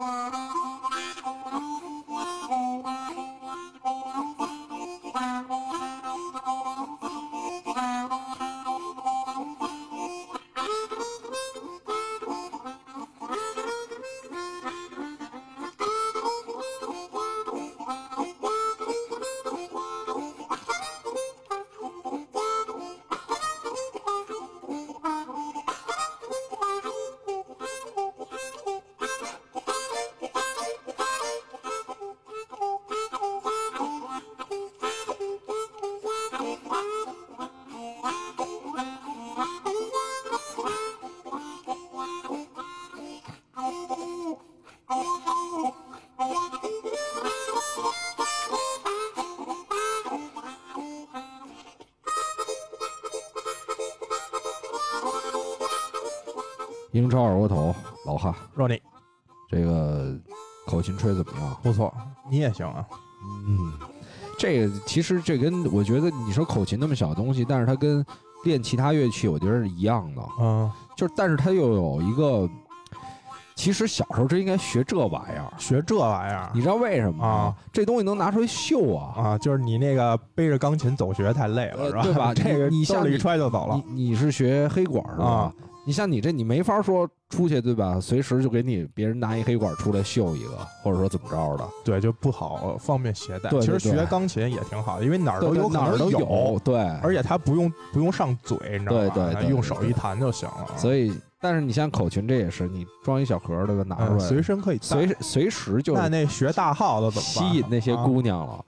Uh-huh. 英超二锅头，老汉，若你这个口琴吹怎么样？不错，你也行啊。嗯，这个其实这跟我觉得你说口琴那么小东西，但是它跟练其他乐器我觉得是一样的，嗯，就是但是它又有一个，其实小时候真应该学这玩意儿，学这玩意儿你知道为什么吗？啊这东西能拿出来秀啊！啊，就是你那个背着钢琴走学太累了，是吧？呃对吧 这个兜里一你你像你揣就走了你你是学黑管是吧？啊你像你这，你没法说出去对吧？随时就给你别人拿一黑管出来秀一个，或者说怎么着的，对，就不好方便携带。对对其实学钢琴也挺好的，因为哪儿都有哪儿都有，对，而且它不用不用上嘴，你知道吗？对对对用手一弹就行了。所以，但是你像口琴这也是，你装一小盒儿对吧？拿出嗯，来，随身可以随随时就那那学大号的怎么吸引那些啊姑娘了。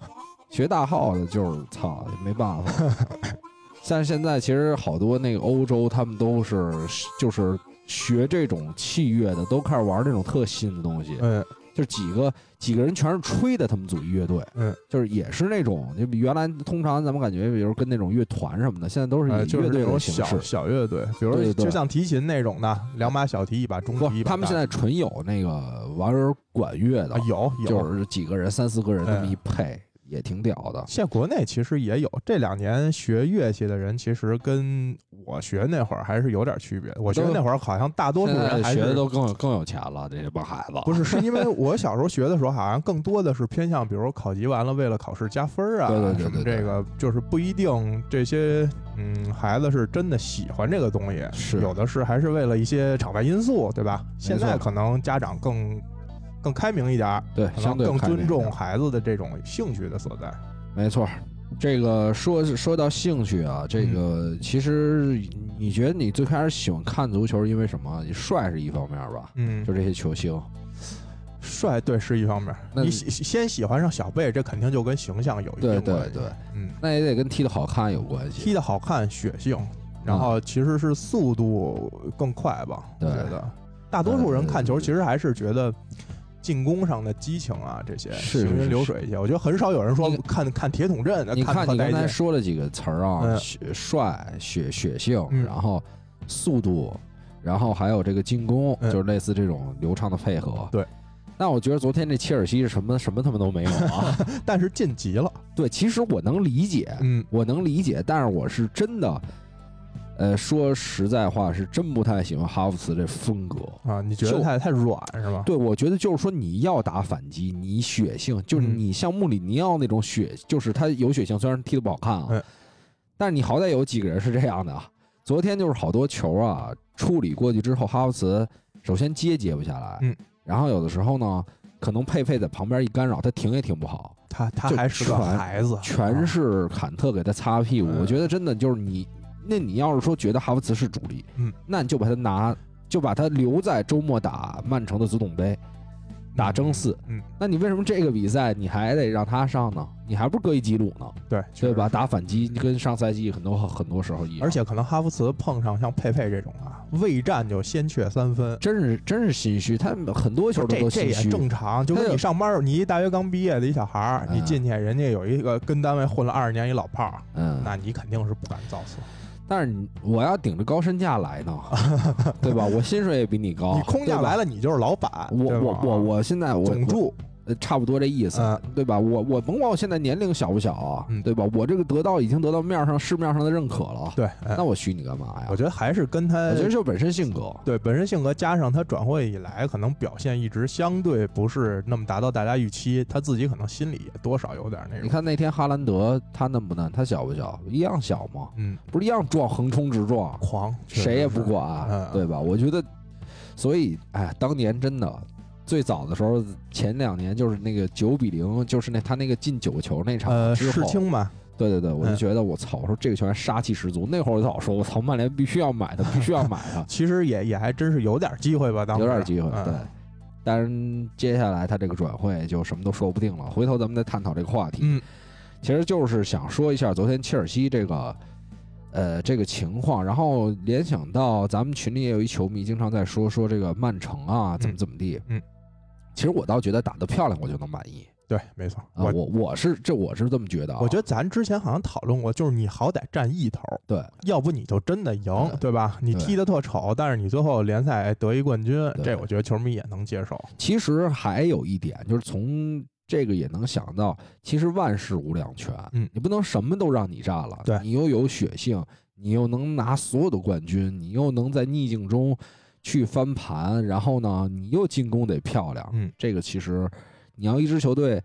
学大号的就是操，也没办法。像现在其实好多那个欧洲，他们都是就是学这种器乐的，都开始玩这种特新的东西。嗯就几个几个人全是吹的，他们组一乐队，嗯，就是也是那种，就比原来通常咱们感觉，比如跟那种乐团什么的，现在都是呃，以乐队的形式。小。小乐队，比如就像提琴那种的，两把小提，一把中提，他们现在纯有那个玩管乐的啊，有有，就是几个人、三四个人那么嗯一配，也挺屌的。现在国内其实也有，这两年学乐器的人，其实跟我学那会儿还是有点区别。我学都那会儿好像大多数人还学的都更有更有钱了，这帮孩子不是，是因为 我小时候学的时候，好像更多的是偏向，比如考级完了为了考试加分啊，对对对什么这个就是不一定这些嗯孩子是真的喜欢这个东西，是有的是还是为了一些场外因素，对吧？现在可能家长更更开明一点儿，对，相对更尊重孩子的这种兴趣的所在。没错。这个说说到兴趣啊，这嗯个其实你觉得你最开始喜欢看足球，因为什么？你帅是一方面吧，嗯，就这些球星。帅对是一方面，那你喜先喜欢上小贝，这肯定就跟形象有一对对定关系。对，嗯，那也得跟踢得好看有关系。踢得好看、血性，然后其实是速度更快吧。我觉得大多数人看球呃其实还是觉得进攻上的激情啊，这些是行云流水一些。我觉得很少有人说看看铁桶阵，你看你刚才。说了几个词儿啊，嗯血帅、血血性，嗯然后速度，然后还有这个进攻，嗯就是类似这种流畅的配合。对。那我觉得昨天这切尔西是什么什么他妈都没有啊！但是晋级了，对，其实我能理解，嗯，我能理解，但是我是真的，呃，说实在话，是真不太喜欢哈弗茨这风格。啊，你觉就得太太软是吧？对，我觉得就是说你要打反击，你血性，就是嗯你像穆里尼奥那种血，就是他有血性，虽然踢得不好看啊，嗯但是你好歹有几个人是这样的啊。昨天就是好多球啊，处理过去之后，哈弗茨首先接接不下来，嗯，然后有的时候呢，可能佩佩在旁边一干扰，他停也停不好，他他还是个孩子，全是坎特给他擦屁股。嗯我觉得真的就是你，那你要是说觉得哈弗茨是主力，嗯，那你就把他拿，就把他留在周末打曼城的足总杯，打争四。嗯，那你为什么这个比赛你还得让他上呢？你还不是搁一吉鲁呢，对对吧？？打反击跟上赛季很多很多时候一样，而且可能哈弗茨碰上像佩佩这种啊，未战就先缺三分，真是真是心虚，他们很多球都这这也都心虚。正常，就跟你上班儿，你一大学刚毕业的一小孩你进去，人家有一个跟单位混了二十年一老炮儿，嗯，那你肯定是不敢造次。但是你我要顶着高身价来呢，对吧？我薪水也比你高，你空降来了，你就是老板，我我我我现在我总助，呃，差不多这意思，嗯对吧？我我甭管我现在年龄小不小啊，嗯对吧？我这个得到已经得到面上市面上的认可了，对，哎那我虚你干嘛呀？我觉得还是跟他我觉得就本身性格，对本身性格加上他转会以来，可能表现一直相对不是那么达到大家预期，他自己可能心里也多少有点那种。你看那天哈兰德他嫩不嫩？他小不小？一样小吗？嗯，不是一样撞，横冲直撞，狂，谁也不是管，嗯对吧？我觉得，所以哎，当年真的最早的时候，前两年就是那个九比零，就是那他那个进九个球那场呃，之后，世青嘛，对对对，我就嗯觉得我操，我说这个球员杀气十足。那会儿我早说，我操，曼联必须要买他，必须要买他，其实也也还真是有点机会吧，当时有点机会。嗯对，但是接下来他这个转会就什么都说不定了。回头咱们再探讨这个话题。嗯，其实就是想说一下昨天切尔西这个，呃，这个情况，然后联想到咱们群里也有一球迷经常在说说这个曼城啊，怎么嗯怎么地。嗯，其实我倒觉得打得漂亮，我就能满意对，没错，啊。我我我是这我是这么觉得啊。我觉得咱之前好像讨论过，就是你好歹占一头，对要不你就真的赢对，对吧？你踢得特丑，但是你最后联赛得一冠军，这我觉得球迷也能接受。其实还有一点，就是从这个也能想到，其实万事无两全，嗯你不能什么都让你占了，对你又有血性，你又能拿所有的冠军，你又能在逆境中去翻盘，然后呢，你又进攻得漂亮，嗯，这个其实你要一支球队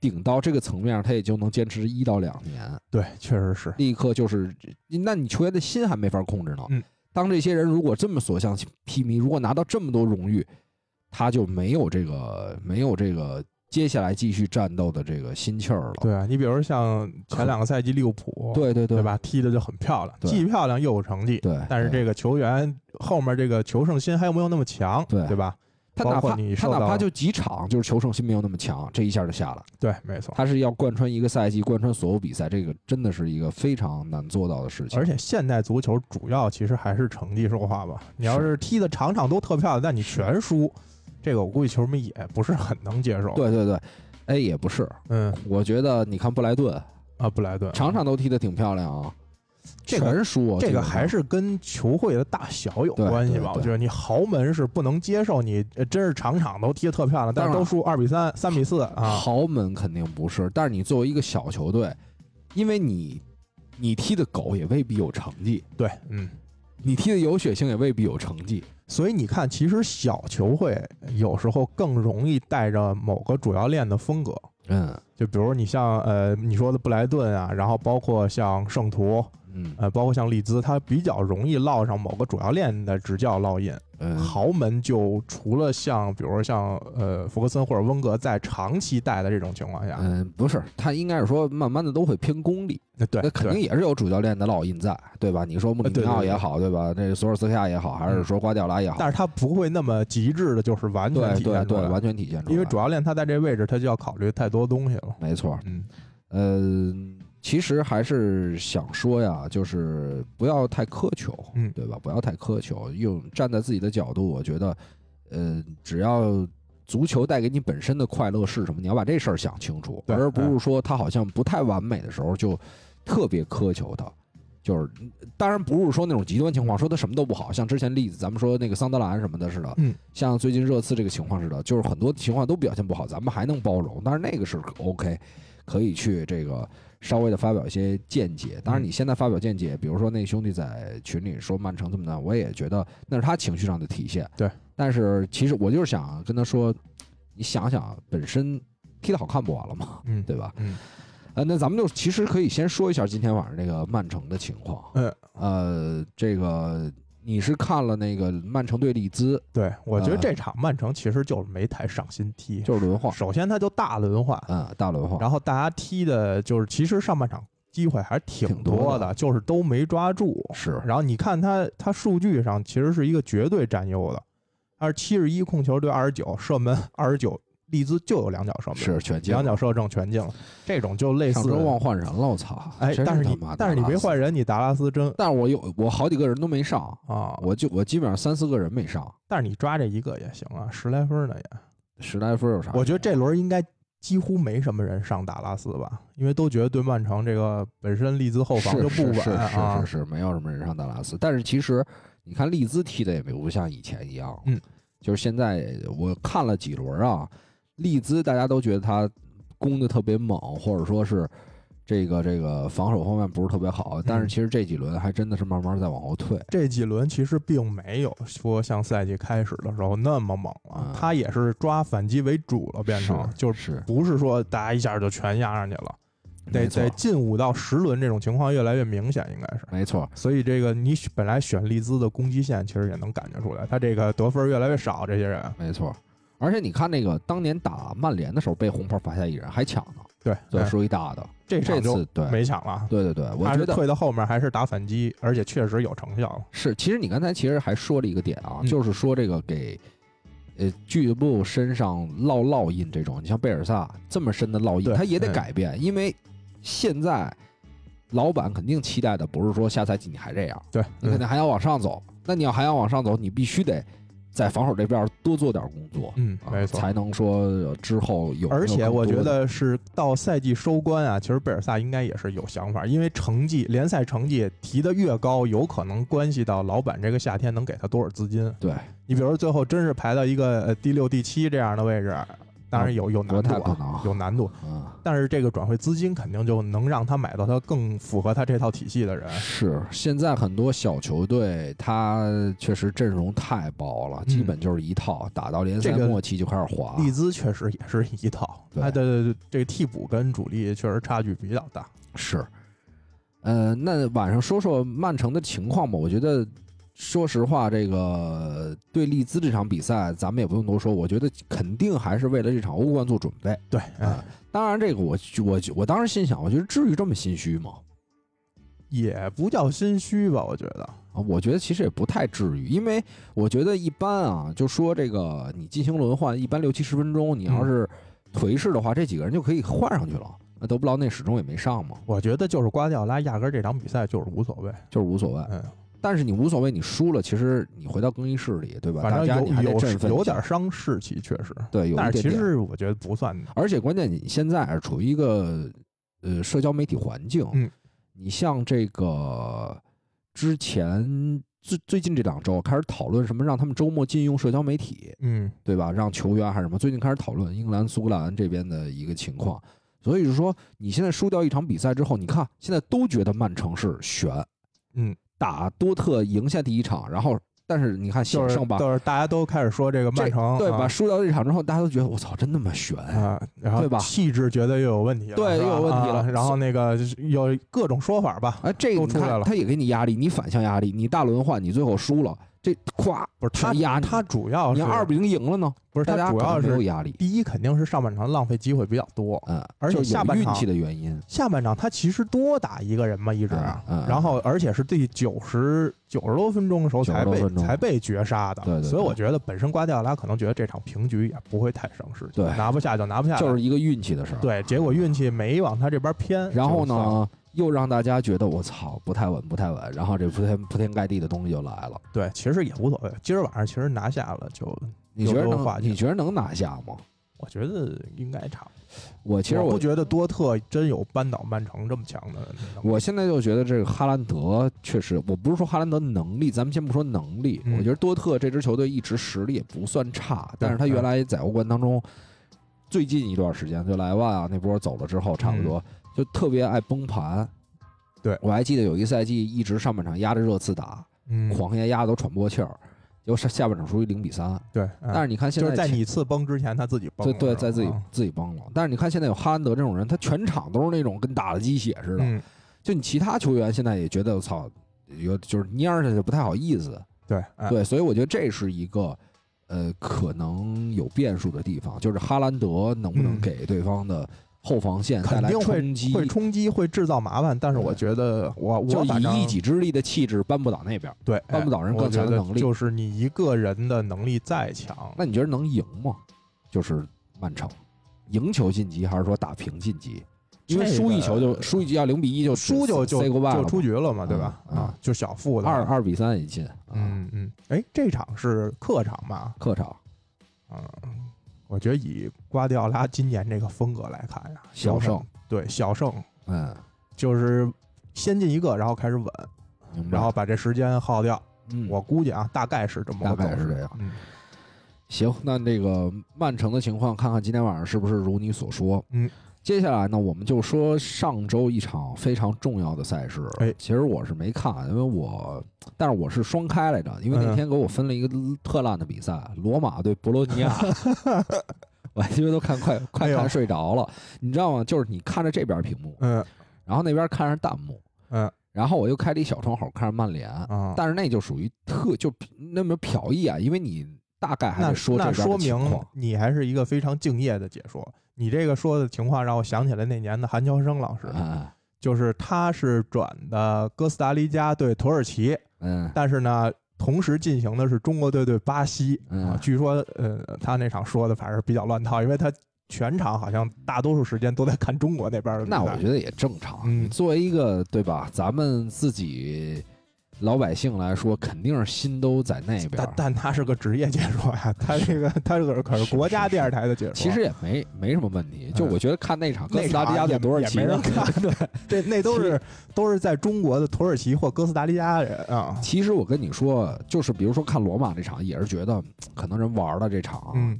顶到这个层面，他也就能坚持一到两年，对，确实是。立刻就是，那你球员的心还没法控制呢。嗯，当这些人如果这么所向披靡，如果拿到这么多荣誉，他就没有这个没有这个接下来继续战斗的这个心气儿了。对啊，你比如像前两个赛季利物浦，对对对对？吧？踢的就很漂亮，既漂亮又有成绩。对，但是这个球员后面这个求胜心还有没有那么强？对对吧？他哪怕你他哪怕就几场，就是求胜心没有那么强，这一下就下了。对，没错。他是要贯穿一个赛季，贯穿所有比赛，这个真的是一个非常难做到的事情。而且现代足球主要其实还是成绩说话吧。你要是踢的场场都特漂亮，但你全输，这个我估计球迷也不是很能接受。，对对对，哎，也不是，嗯我觉得你看布莱顿，啊，布莱顿场场都踢得挺漂亮啊，这个全输啊，这个还是跟球会的大小有关系吧？我觉得你豪门是不能接受你呃真是场场都踢得特漂亮，但是都输二比三、三比四啊。豪门肯定不是，但是你作为一个小球队，因为你你踢的狗也未必有成绩，对，嗯。你踢的有血性也未必有成绩。所以你看，其实小球会有时候更容易带着某个主要链的风格，嗯。就比如你像呃你说的布莱顿啊，然后包括像圣徒，嗯呃，包括像利兹，他比较容易烙上某个主教练的执教烙印。嗯，豪门就除了像比如说像呃福格森或者温格在长期带的这种情况下，嗯，不是，他应该是说慢慢的都会偏功利，那对那肯定也是有主教练的烙印在，对吧？你说穆里尼对对对奥也好，对吧？那索尔斯克亚也好，还是说瓜迪奥拉也好，但是他不会那么极致的，就是完全对对对，体现出来完全体现出来。因为主教练他在这位置，他就要考虑太多东西了。没错，嗯呃，其实还是想说呀，就是不要太苛求，嗯对吧？不要太苛求，用站在自己的角度，我觉得，呃，只要足球带给你本身的快乐是什么，你要把这事儿想清楚，而不是说他好像不太完美的时候就特别苛求他。就是，当然不是说那种极端情况，说他什么都不好，像之前例子咱们说那个桑德兰什么的似的，嗯，像最近热刺这个情况似的，就是很多情况都表现不好，咱们还能包容，但是那个是 OK，可以去这个稍微的发表一些见解。当然，你现在发表见解，比如说那兄弟在群里说曼城这么难，我也觉得那是他情绪上的体现。对，但是其实我就是想跟他说，你想想，本身踢得好看不完了吗？嗯，对吧？嗯呃，那咱们就其实可以先说一下今天晚上这个曼城的情况。嗯，呃，这个你是看了那个曼城对利兹，对，我觉得呃这场曼城其实就是没太上心踢，就是轮换，首先他就大轮换，嗯，大轮换，然后大家踢的就是其实上半场机会还是挺挺多的多的，就是都没抓住。是然后你看他他数据上其实是一个绝对占优的，他是七十一控球对二十九，射门二十九，利兹就有两脚射门，是全进两脚射正全进了，这种就类似上周忘换人了，我操！哎，但是你但是你别换人，你达拉斯真但是我有我好几个人都没上，啊，我就我基本上三四个人没上，但是你抓这一个也行啊，十来分呢也。十来分有啥？我觉得这轮应该几乎没什么人上达拉斯吧，因为都觉得对曼城这个本身利兹后防是就不稳是是啊是。是是，没有什么人上达拉斯。但是其实你看利兹踢的也没不像以前一样，嗯，就是现在我看了几轮啊，利兹大家都觉得他攻的特别猛，或者说是这个这个防守方面不是特别好，但是其实这几轮还真的是慢慢在往后退。这几轮其实并没有说像赛季开始的时候那么猛了，嗯他也是抓反击为主了，变成就是是不是说大家一下就全压上去了，得得近五到十轮这种情况越来越明显，应该是。没错，所以这个你本来选利兹的攻击线，其实也能感觉出来，他这个得分越来越少，这些人。没错。而且你看那个当年打曼联的时候被红牌罚下一人还抢呢，对，哎这属于大的。这这次对没抢了。对对对，我觉得退到后面还是打反击，而且确实有成效了。是。其实你刚才其实还说了一个点啊，嗯就是说这个给呃俱乐部身上烙烙印这种，你像贝尔萨这么深的烙印，他也得嗯改变，因为现在老板肯定期待的不是说下赛季你还这样，对，嗯你肯定还要往上走。那你要还要往上走，你必须得在防守这边多做点工作，嗯，啊没错。才能说呃之后有。而且我觉得是到赛季收官啊，其实贝尔萨应该也是有想法，因为成绩联赛成绩提得越高，有可能关系到老板这个夏天能给他多少资金。对你比如说最后真是排到一个呃第六、第七这样的位置，当然有有难度有难度。嗯，但是这个转会资金肯定就能让他买到他更符合他这套体系的人。是现在很多小球队，他确实阵容太薄了，嗯基本就是一套，打到联赛这个末期就开始滑。利兹确实也是一套，对对对这个替补跟主力确实差距比较大。是，呃，那晚上说说曼城的情况吧。我觉得，说实话，这个对利兹这场比赛，咱们也不用多说。我觉得肯定还是为了这场欧冠做准备。对，哎啊，当然，这个我我我当时心想，我觉得至于这么心虚吗？也不叫心虚吧，我觉得。啊，我觉得其实也不太至于，因为我觉得一般啊，就说这个你进行轮换，一般六七十分钟，你要是颓势的话，这几个人就可以换上去了。那德布劳内始终也没上嘛，我觉得就是瓜迪奥拉压根儿这场比赛就是无所谓，就是无所谓。嗯，但是你无所谓，你输了，其实你回到更衣室里，对吧？反正大家你还有振奋有有点伤士气，确实。对，有一但是。其实我觉得不算，而且关键你现在是处于一个呃社交媒体环境，嗯，你像这个之前最最近这两周开始讨论什么让他们周末禁用社交媒体，嗯，对吧？让球员还是什么？最近开始讨论英格兰、苏格兰这边的一个情况。所以是说，你现在输掉一场比赛之后，你看现在都觉得曼城是悬，嗯，打多特赢下第一场，然后但是你看险胜吧，就是大家都开始说这个曼城对吧？啊输掉这场之后，大家都觉得我操，真那么悬。啊，然后对吧气质觉得又有问题了，对又有问题了啊然后那个有各种说法吧，哎，这个出来了他也给你压力，你反向压力，你大轮换，你最后输了，这夸不是他压你他主要是你二比零赢了呢，不是大家可他主要是能没有压力，第一肯定是上半场浪费机会比较多，嗯，而且就是有下半场运气的原因，下半场他其实多打一个人嘛，一直，啊嗯嗯然后而且是第九十九十多分钟的时候才90多被分钟才被绝杀的，对对对所以我觉得本身瓜迪奥拉可能觉得这场平局也不会太伤士气，对拿不下就拿不下，就是一个运气的事儿。对，结果运气没往他这边偏，然后就算了？呢，又让大家觉得我操不太稳，不太稳，然后这铺天铺天盖地的东西就来了。对，其实也无所谓，今儿晚上其实拿下了就，你觉得？你觉得能拿下吗？我觉得应该差不多。我其实我我不觉得多特真有扳倒曼城这么强的。我现在就觉得这个哈兰德确实，我不是说哈兰德能力，咱们先不说能力，嗯我觉得多特这支球队一直实力也不算差，但是他原来在欧冠当中，最近一段时间就莱万啊那波走了之后，差不多、就特别爱崩盘。嗯对我还记得有一赛季一直上半场压着热刺打，嗯，狂压压的都喘不过气儿，结果下下半场输于零比三。对，但是你看现在就是在你次崩之前，他自己崩了。对对，在自己啊自己崩了。但是你看现在有哈兰德这种人，他全场都是那种跟打了鸡血似的。嗯，就你其他球员现在也觉得我操，有就是蔫儿下去不太好意思。对，哎对，所以我觉得这是一个呃可能有变数的地方，就是哈兰德能不能嗯给对方的后防线带来肯定会冲击，会冲击，会制造麻烦。但是我觉得我就我反正以一己之力的气质扳不倒那边。对扳不倒人更强的能力就是你一个人的能力再强，那你觉得能赢吗？就是曼城赢球晋级，还是说打平晋级？因为输一球就个输一局要零比一就输就就就出局了嘛，对吧？啊，就小负的二，二比三也进。啊，嗯嗯，哎，这场是客场吧？客场嗯，我觉得以瓜迪奥拉今年这个风格来看呀，小胜，对小胜嗯，就是先进一个，然后开始稳，然后把这时间耗掉。嗯我估计啊，大概是这么个大概是这样。嗯行，那这个曼城的情况，看看今天晚上是不是如你所说。嗯，接下来呢，我们就说上周一场非常重要的赛事。哎。其实我是没看，因为我，但是我是双开来着，因为那嗯天给我分了一个特烂的比赛，罗马对博洛尼亚。我还因为都看快快看睡着了，你知道吗？就是你看着这边屏幕，嗯。然后那边看着弹幕，嗯。然后我又开了一小窗口看着曼联，啊，但是那就属于特就那么瞟一眼，因为你大概还那说这那说明。你还是一个非常敬业的解说。你这个说的情况让我想起来那年的韩乔生老师，嗯就是他是转的哥斯达黎加对土耳其，嗯但是呢，同时进行的是中国队对巴西。据说，呃，他那场说的反正比较乱套，因为他全场好像大多数时间都在看中国那边的。那我觉得也正常。嗯作为一个对吧，咱们自己老百姓来说，肯定是心都在那边但。但他是个职业解说呀，他这个他这个可是是国家电视台的解说。其实也没没什么问题，就嗯我觉得看那场哥斯达黎加场也对土耳其也没人看，对，这那都是都是在中国的土耳其或哥斯达黎加人啊。其实我跟你说，就是比如说看罗马这场，也是觉得嗯可能人玩了这场，嗯，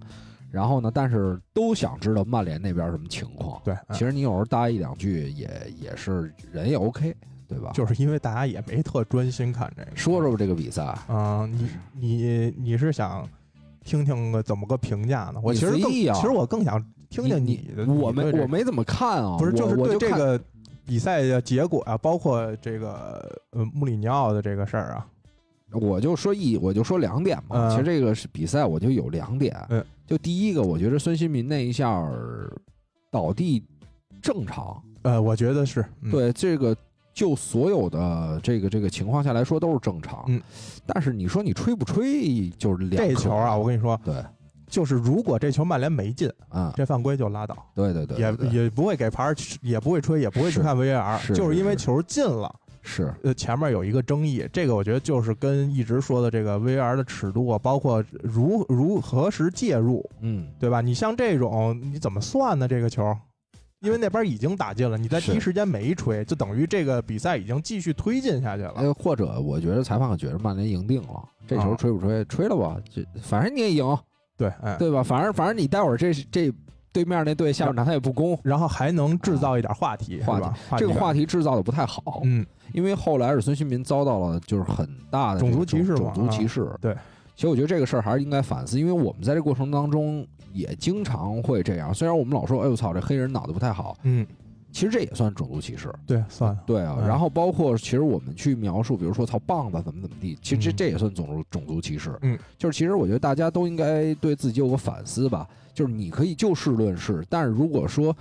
然后呢，但是都想知道曼联那边什么情况。对，嗯其实你有时候搭一两句也也是人也 OK，对吧？就是因为大家也没特专心看这个。说说吧这个比赛，啊、你你你是想听听个怎么个评价呢？我其实更其实我更想听听你的。我没我没怎么看啊，不是就是对这个比赛的结果啊，包括这个呃穆里尼奥的这个事儿啊，我就说一，我就说两点嘛。嗯其实这个是比赛，我就有两点。嗯，就第一个，我觉得孙兴民那一下儿倒地正常。呃，我觉得是、嗯、对这个，就所有的这个这个情况下来说都是正常。嗯，但是你说你吹不吹，就是两这球啊，我跟你说，对，就是如果这球曼联没进，啊，这犯规就拉倒，对对对，也也不会给牌儿，也不会吹，也不会去看 VAR，是就是因为球进了。是。呃，前面有一个争议，这个我觉得就是跟一直说的这个 VR 的尺度啊，包括如如何时介入，嗯，对吧？你像这种你怎么算呢？这个球，因为那边已经打进了，你在第一时间没吹，就等于这个比赛已经继续推进下去了。哎，或者我觉得裁判觉得曼联赢定了，这球啊吹不吹？吹了吧，这反正你也赢，对，哎，对吧？反正反正你待会儿这这对面那队下半场他也不攻，然后还能制造一点话题，话题？这个话题制造的不太好，嗯，因为后来是孙兴民遭到了就是很大的这种族歧视嘛种族歧视。对，其实我觉得这个事儿还是应该反思，因为我们在这过程当中也经常会这样。虽然我们老说，哎呦操，这黑人脑子不太好，嗯，其实这也算种族歧视。对，算，对啊，嗯然后包括其实我们去描述，比如说操棒子怎么怎么地，其实这嗯这也算种族种族歧视。嗯，就是其实我觉得大家都应该对自己有个反思吧。就是你可以就事论事，但是如果说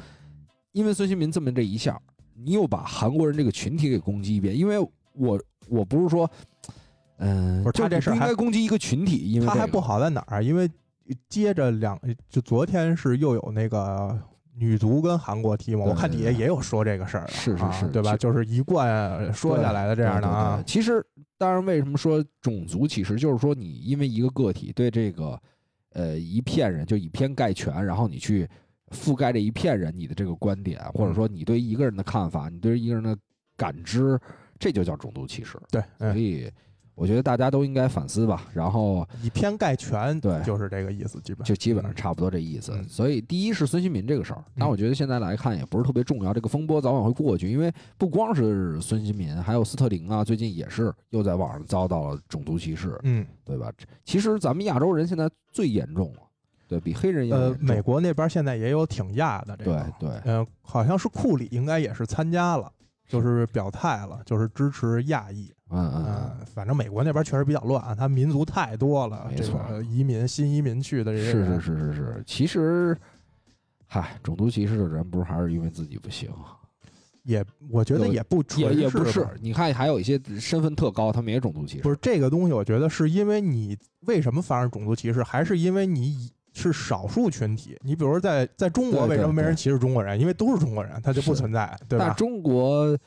因为孙兴民这么这一下，你又把韩国人这个群体给攻击一遍，因为我我不是说，嗯、不是他就这事儿不应该攻击一个群体，因为这个他还不好在哪儿？因为接着两，就昨天是又有那个女足跟韩国踢嘛，我看底下也有说这个事儿的，是是是啊对吧？就就是一贯说下来的这样的对对啊对，其实，当然，为什么说种族歧视，就是说你因为一个个体对这个呃一片人就以偏概全，然后你去覆盖这一片人你的这个观点，或者说你对一个人的看法，你对一个人的感知，这就叫种族歧视。对，所嗯，以，我觉得大家都应该反思吧。然后以偏概全，对就是这个意思，基本就基本上差不多这意思。嗯所以，第一是孙兴民这个事儿，但我觉得现在来看也不是特别重要，这个风波早晚会过去。因为不光是孙兴民，还有斯特林啊，最近也是又在网上遭到了种族歧视，嗯，对吧？其实咱们亚洲人现在最严重了，对比黑人要呃美国那边现在也有挺亚的这对嗯，好像是库里应该也是参加了。就是表态了，就是支持亚裔。嗯嗯嗯，反正美国那边确实比较乱啊，他民族太多了，这没错。个移民新移民去的这嗯，些是是是是是，其实，嗨，种族歧视的人不是还是因为自己不行，也我觉得也不纯也也不是。你看还有一些身份特高，他们也种族歧视，不是这个东西，我觉得是因为你为什么发生种族歧视，还是因为你以是少数群体。你比如说在在中国，为什么没人歧视中国人？因为都是中国人，他就不存在，对吧？但中国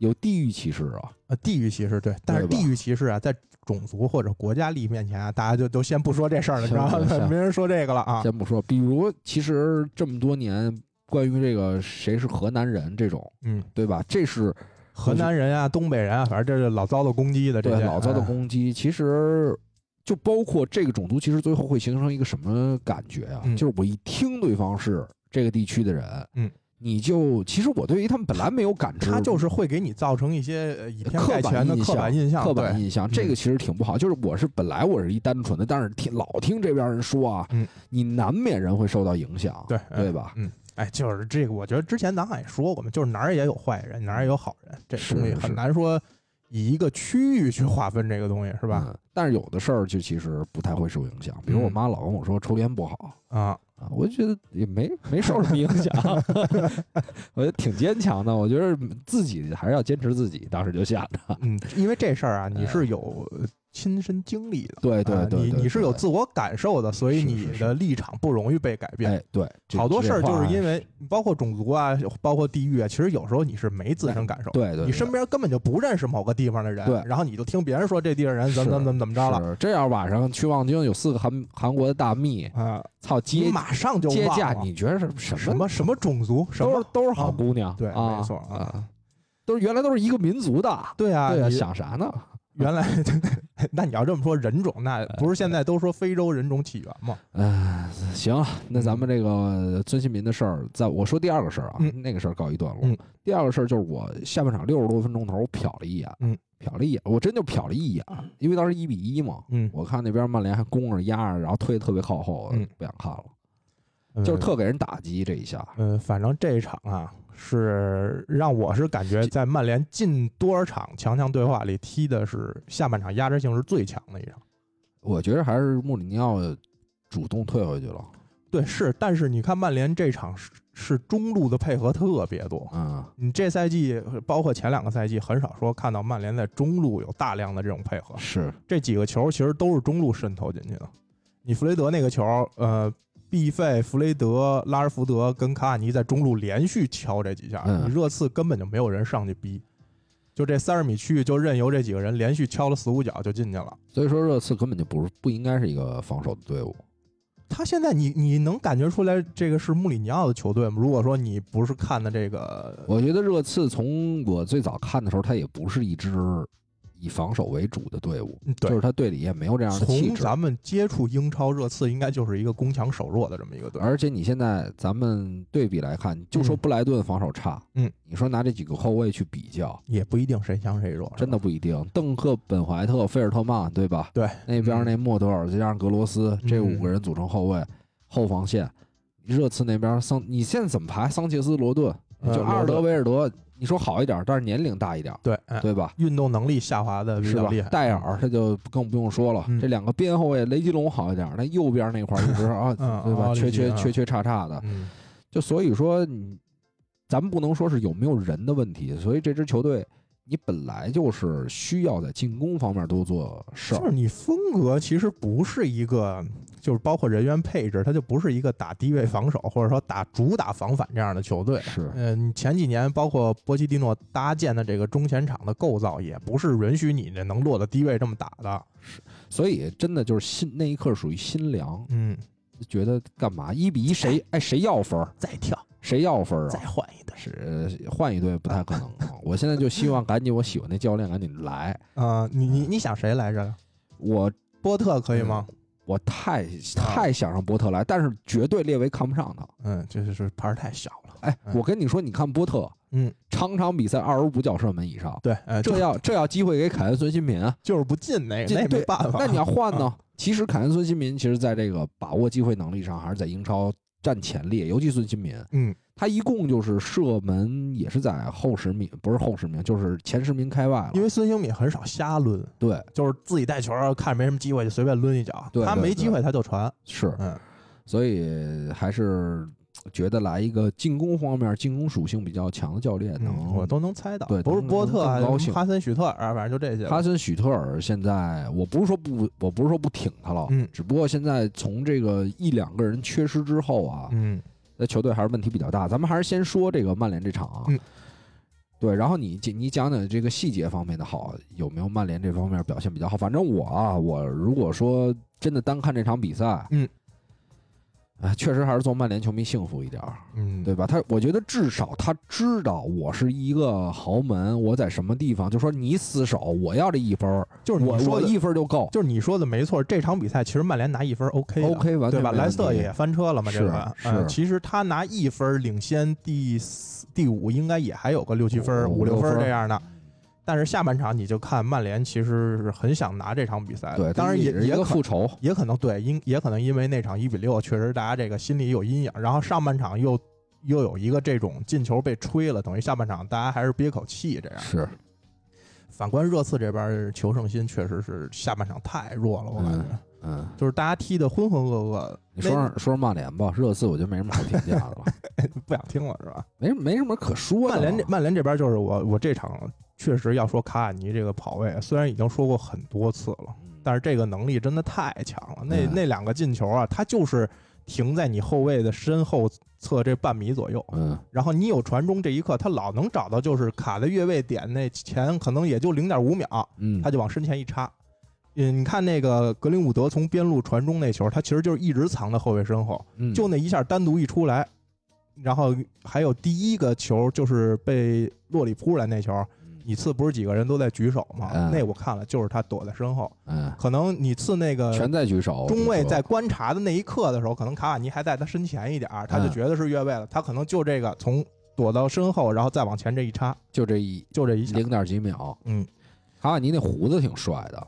有地域歧视啊，呃，地域歧视对，但是地域歧视啊，在种族或者国家利益面前啊，大家就都先不说这事儿了，你知道吗？行行没人说这个了啊。先不说，比如其实这么多年关于这个谁是河南人这种，嗯，对吧？这是河南人啊，东北人啊，反正这是老遭到攻击的这些，对老遭到哎攻击。其实就包括这个种族，其实最后会形成一个什么感觉啊？嗯就是我一听对方是这个地区的人，嗯，你就其实我对于他们本来没有感知，他就是会给你造成一些呃以偏概全的刻板印象，刻板印象，嗯这个其实挺不好。就是我是本来我是一单纯的，但是听老听这边人说啊，嗯你难免人会受到影响，对对吧？嗯，哎，就是这个，我觉得之前咱俩也说过嘛，就是哪儿也有坏人，哪儿也有好人，这是东西很难说以一个区域去划分这个东西，是吧？嗯但是有的事儿就其实不太会受影响，比如我嗯妈老跟我说抽烟不好。啊，啊，我就觉得也没没受什么影响，我觉得挺坚强的。我觉得自己还是要坚持自己，当时就想着，嗯，因为这事儿啊，你哎是有亲身经历的。啊对对对，对你你是有自我感受的，所以你的立场不容易被改变。哎对，好多事儿就是因为包括种族啊，包括地域啊，其实有时候你是没自身感受，对对，你身边根本就不认识某个地方的人，对。然后你就听别人说这地方人怎么怎么怎么怎么着了是。这样晚上去望京有四个韩韩国的大蜜，啊，操你接马上就接驾，你觉得是什什么什么种族什么都是都是好啊姑娘，对啊没错啊，都是原来都是一个民族的，对啊，对啊，你想啥呢？原来那你要这么说人种，那不是现在都说非洲人种起源吗？嗯，行，那咱们这个尊新民的事儿，在我说第二个事儿啊，嗯那个事儿告一段落。嗯第二个事儿就是我下半场六十多分钟头，我瞟了一眼，嗯，瞟了一眼，我真就瞟了一眼，因为当时一比一嘛，嗯，我看那边曼联还攻着压着，然后推的特别靠后，嗯不想看了，就是特给人打击这一下。嗯，反正这一场啊，是让我是感觉在曼联近多少场强强对话里踢的是下半场压制性是最强的一场。我觉得还是穆里尼奥主动退回去了，对，是，但是你看曼联这场是是中路的配合特别多。嗯，你这赛季包括前两个赛季，很少说看到曼联在中路有大量的这种配合。是这几个球其实都是中路渗透进去的。你弗雷德那个球，呃，毕费、弗雷德、拉尔福德跟卡瓦尼在中路连续敲这几下，嗯你热刺根本就没有人上去逼，就这三十米区域就任由这几个人连续敲了四五脚就进去了。所以说热刺根本就不是不应该是一个防守的队伍。他现在你你能感觉出来这个是穆里尼奥的球队吗？如果说你不是看的这个，我觉得热刺从我最早看的时候，他也不是一支以防守为主的队伍，就是他队里也没有这样的气质。从咱们接触英超，热刺应该就是一个攻强守弱的这么一个队。而且你现在咱们对比来看，就说布莱顿防守差，嗯，你说拿这几个后卫去比较，也不一定谁强谁弱，真的不一定。邓克、本怀特、菲尔特曼，对吧？对那边那莫德尔再加上格罗斯，这嗯五个人组成后卫，后防线。热刺那边桑，你现在怎么排？桑切斯、罗顿，呃就阿尔德、维尔德，你说好一点，但是年龄大一点，对，哎对吧？运动能力下滑的比是吧较厉害。？戴尔他就更不用说了，嗯这两个边后卫雷吉隆好一点，那右边那块儿一直 啊，嗯对吧？缺缺缺缺差差的，嗯，就所以说你，咱们不能说是有没有人的问题，所以这支球队你本来就是需要在进攻方面多做事儿，就是你风格其实不是一个，就是包括人员配置，他就不是一个打低位防守或者说打主打防反这样的球队。是嗯，前几年包括波切蒂诺搭建的这个中前场的构造，也不是允许你这能落到低位这么打的。是所以真的就是心那一刻属于心凉，嗯，觉得干嘛一比一谁哎谁要分儿再跳，谁要分啊再啊？换一队。是换一队不太可能啊！我现在就希望赶紧我喜欢那教练赶紧来，啊、你你你想谁来着？我波特可以吗？我太太想让波特来，但是绝对列维看不上他。嗯，这是牌儿太小了。哎，嗯我跟你说，你看波特嗯，场场比赛二十五脚射门以上，对，哎，这要这要机会给凯恩孙兴民啊，就是不进那个，那没办法。那你要换呢？其实凯恩孙兴民其实在这个把握机会能力上还是在英超占前列，尤其孙兴民，嗯，他一共就是射门也是在后十名，不是后十名，就是前十名开外了。因为孙兴敏很少瞎抡，对就是自己带球儿看没什么机会就随便抡一脚，对对对他没机会他就传。是，嗯，所以还是觉得来一个进攻方面进攻属性比较强的教练能。嗯我都能猜到，对不是波特哈森许特尔，反正就这些。哈森许特尔现在，我不是说不，我不是说不挺他了，嗯只不过现在从这个一两个人缺失之后啊，嗯那球队还是问题比较大。咱们还是先说这个曼联这场啊，嗯对，然后你你讲讲这个细节方面的好，有没有曼联这方面表现比较好？反正我啊，我如果说真的单看这场比赛，嗯，哎，确实还是做曼联球迷幸福一点儿，嗯，对吧？他我觉得至少他知道我是一个豪门，我在什么地方，就说你死守，我要这一分儿，就是你说的我我一分儿就够。就是你说的没错，这场比赛其实曼联拿一分 OK 的 OK，完对吧？莱斯特也翻车了嘛，这个是呃，其实他拿一分领先第四、第五，应该也还有个六七分、五五六分这样的。但是下半场你就看曼联其实是很想拿这场比赛的，对，当然也是一也可个复仇，也可能对，因也可能因为那场一比六，确实大家这个心里有阴影，然后上半场又又有一个这种进球被吹了，等于下半场大家还是憋口气这样。是反观热刺这边求胜心确实是下半场太弱了，我感觉、嗯，就是大家踢的浑浑噩噩。你说说曼联吧，热刺我觉得没什么好评价的了，不想听了是吧？没没什么可说的。曼联这曼联这边就是我我这场确实要说卡瓦尼这个跑位，虽然已经说过很多次了，嗯但是这个能力真的太强了。那嗯那两个进球啊，他就是停在你后卫的身后侧这半米左右，嗯然后你有传中这一刻，他老能找到，就是卡在越位点那前可能也就零点五秒，嗯，他就往身前一插。嗯，你看那个格林伍德从边路传中那球，他其实就是一直藏在后卫身后，嗯就那一下单独一出来，然后还有第一个球就是被洛里扑出来那球，你刺不是几个人都在举手吗？嗯那我看了，就是他躲在身后，嗯，可能你刺那个全在举手，中卫在观察的那一刻的时候，可能卡瓦尼还在他身前一点儿，他就嗯觉得是越位了，他可能就这个从躲到身后，然后再往前这一插，就这一就这一。零点几秒。嗯，卡瓦尼那胡子挺帅的，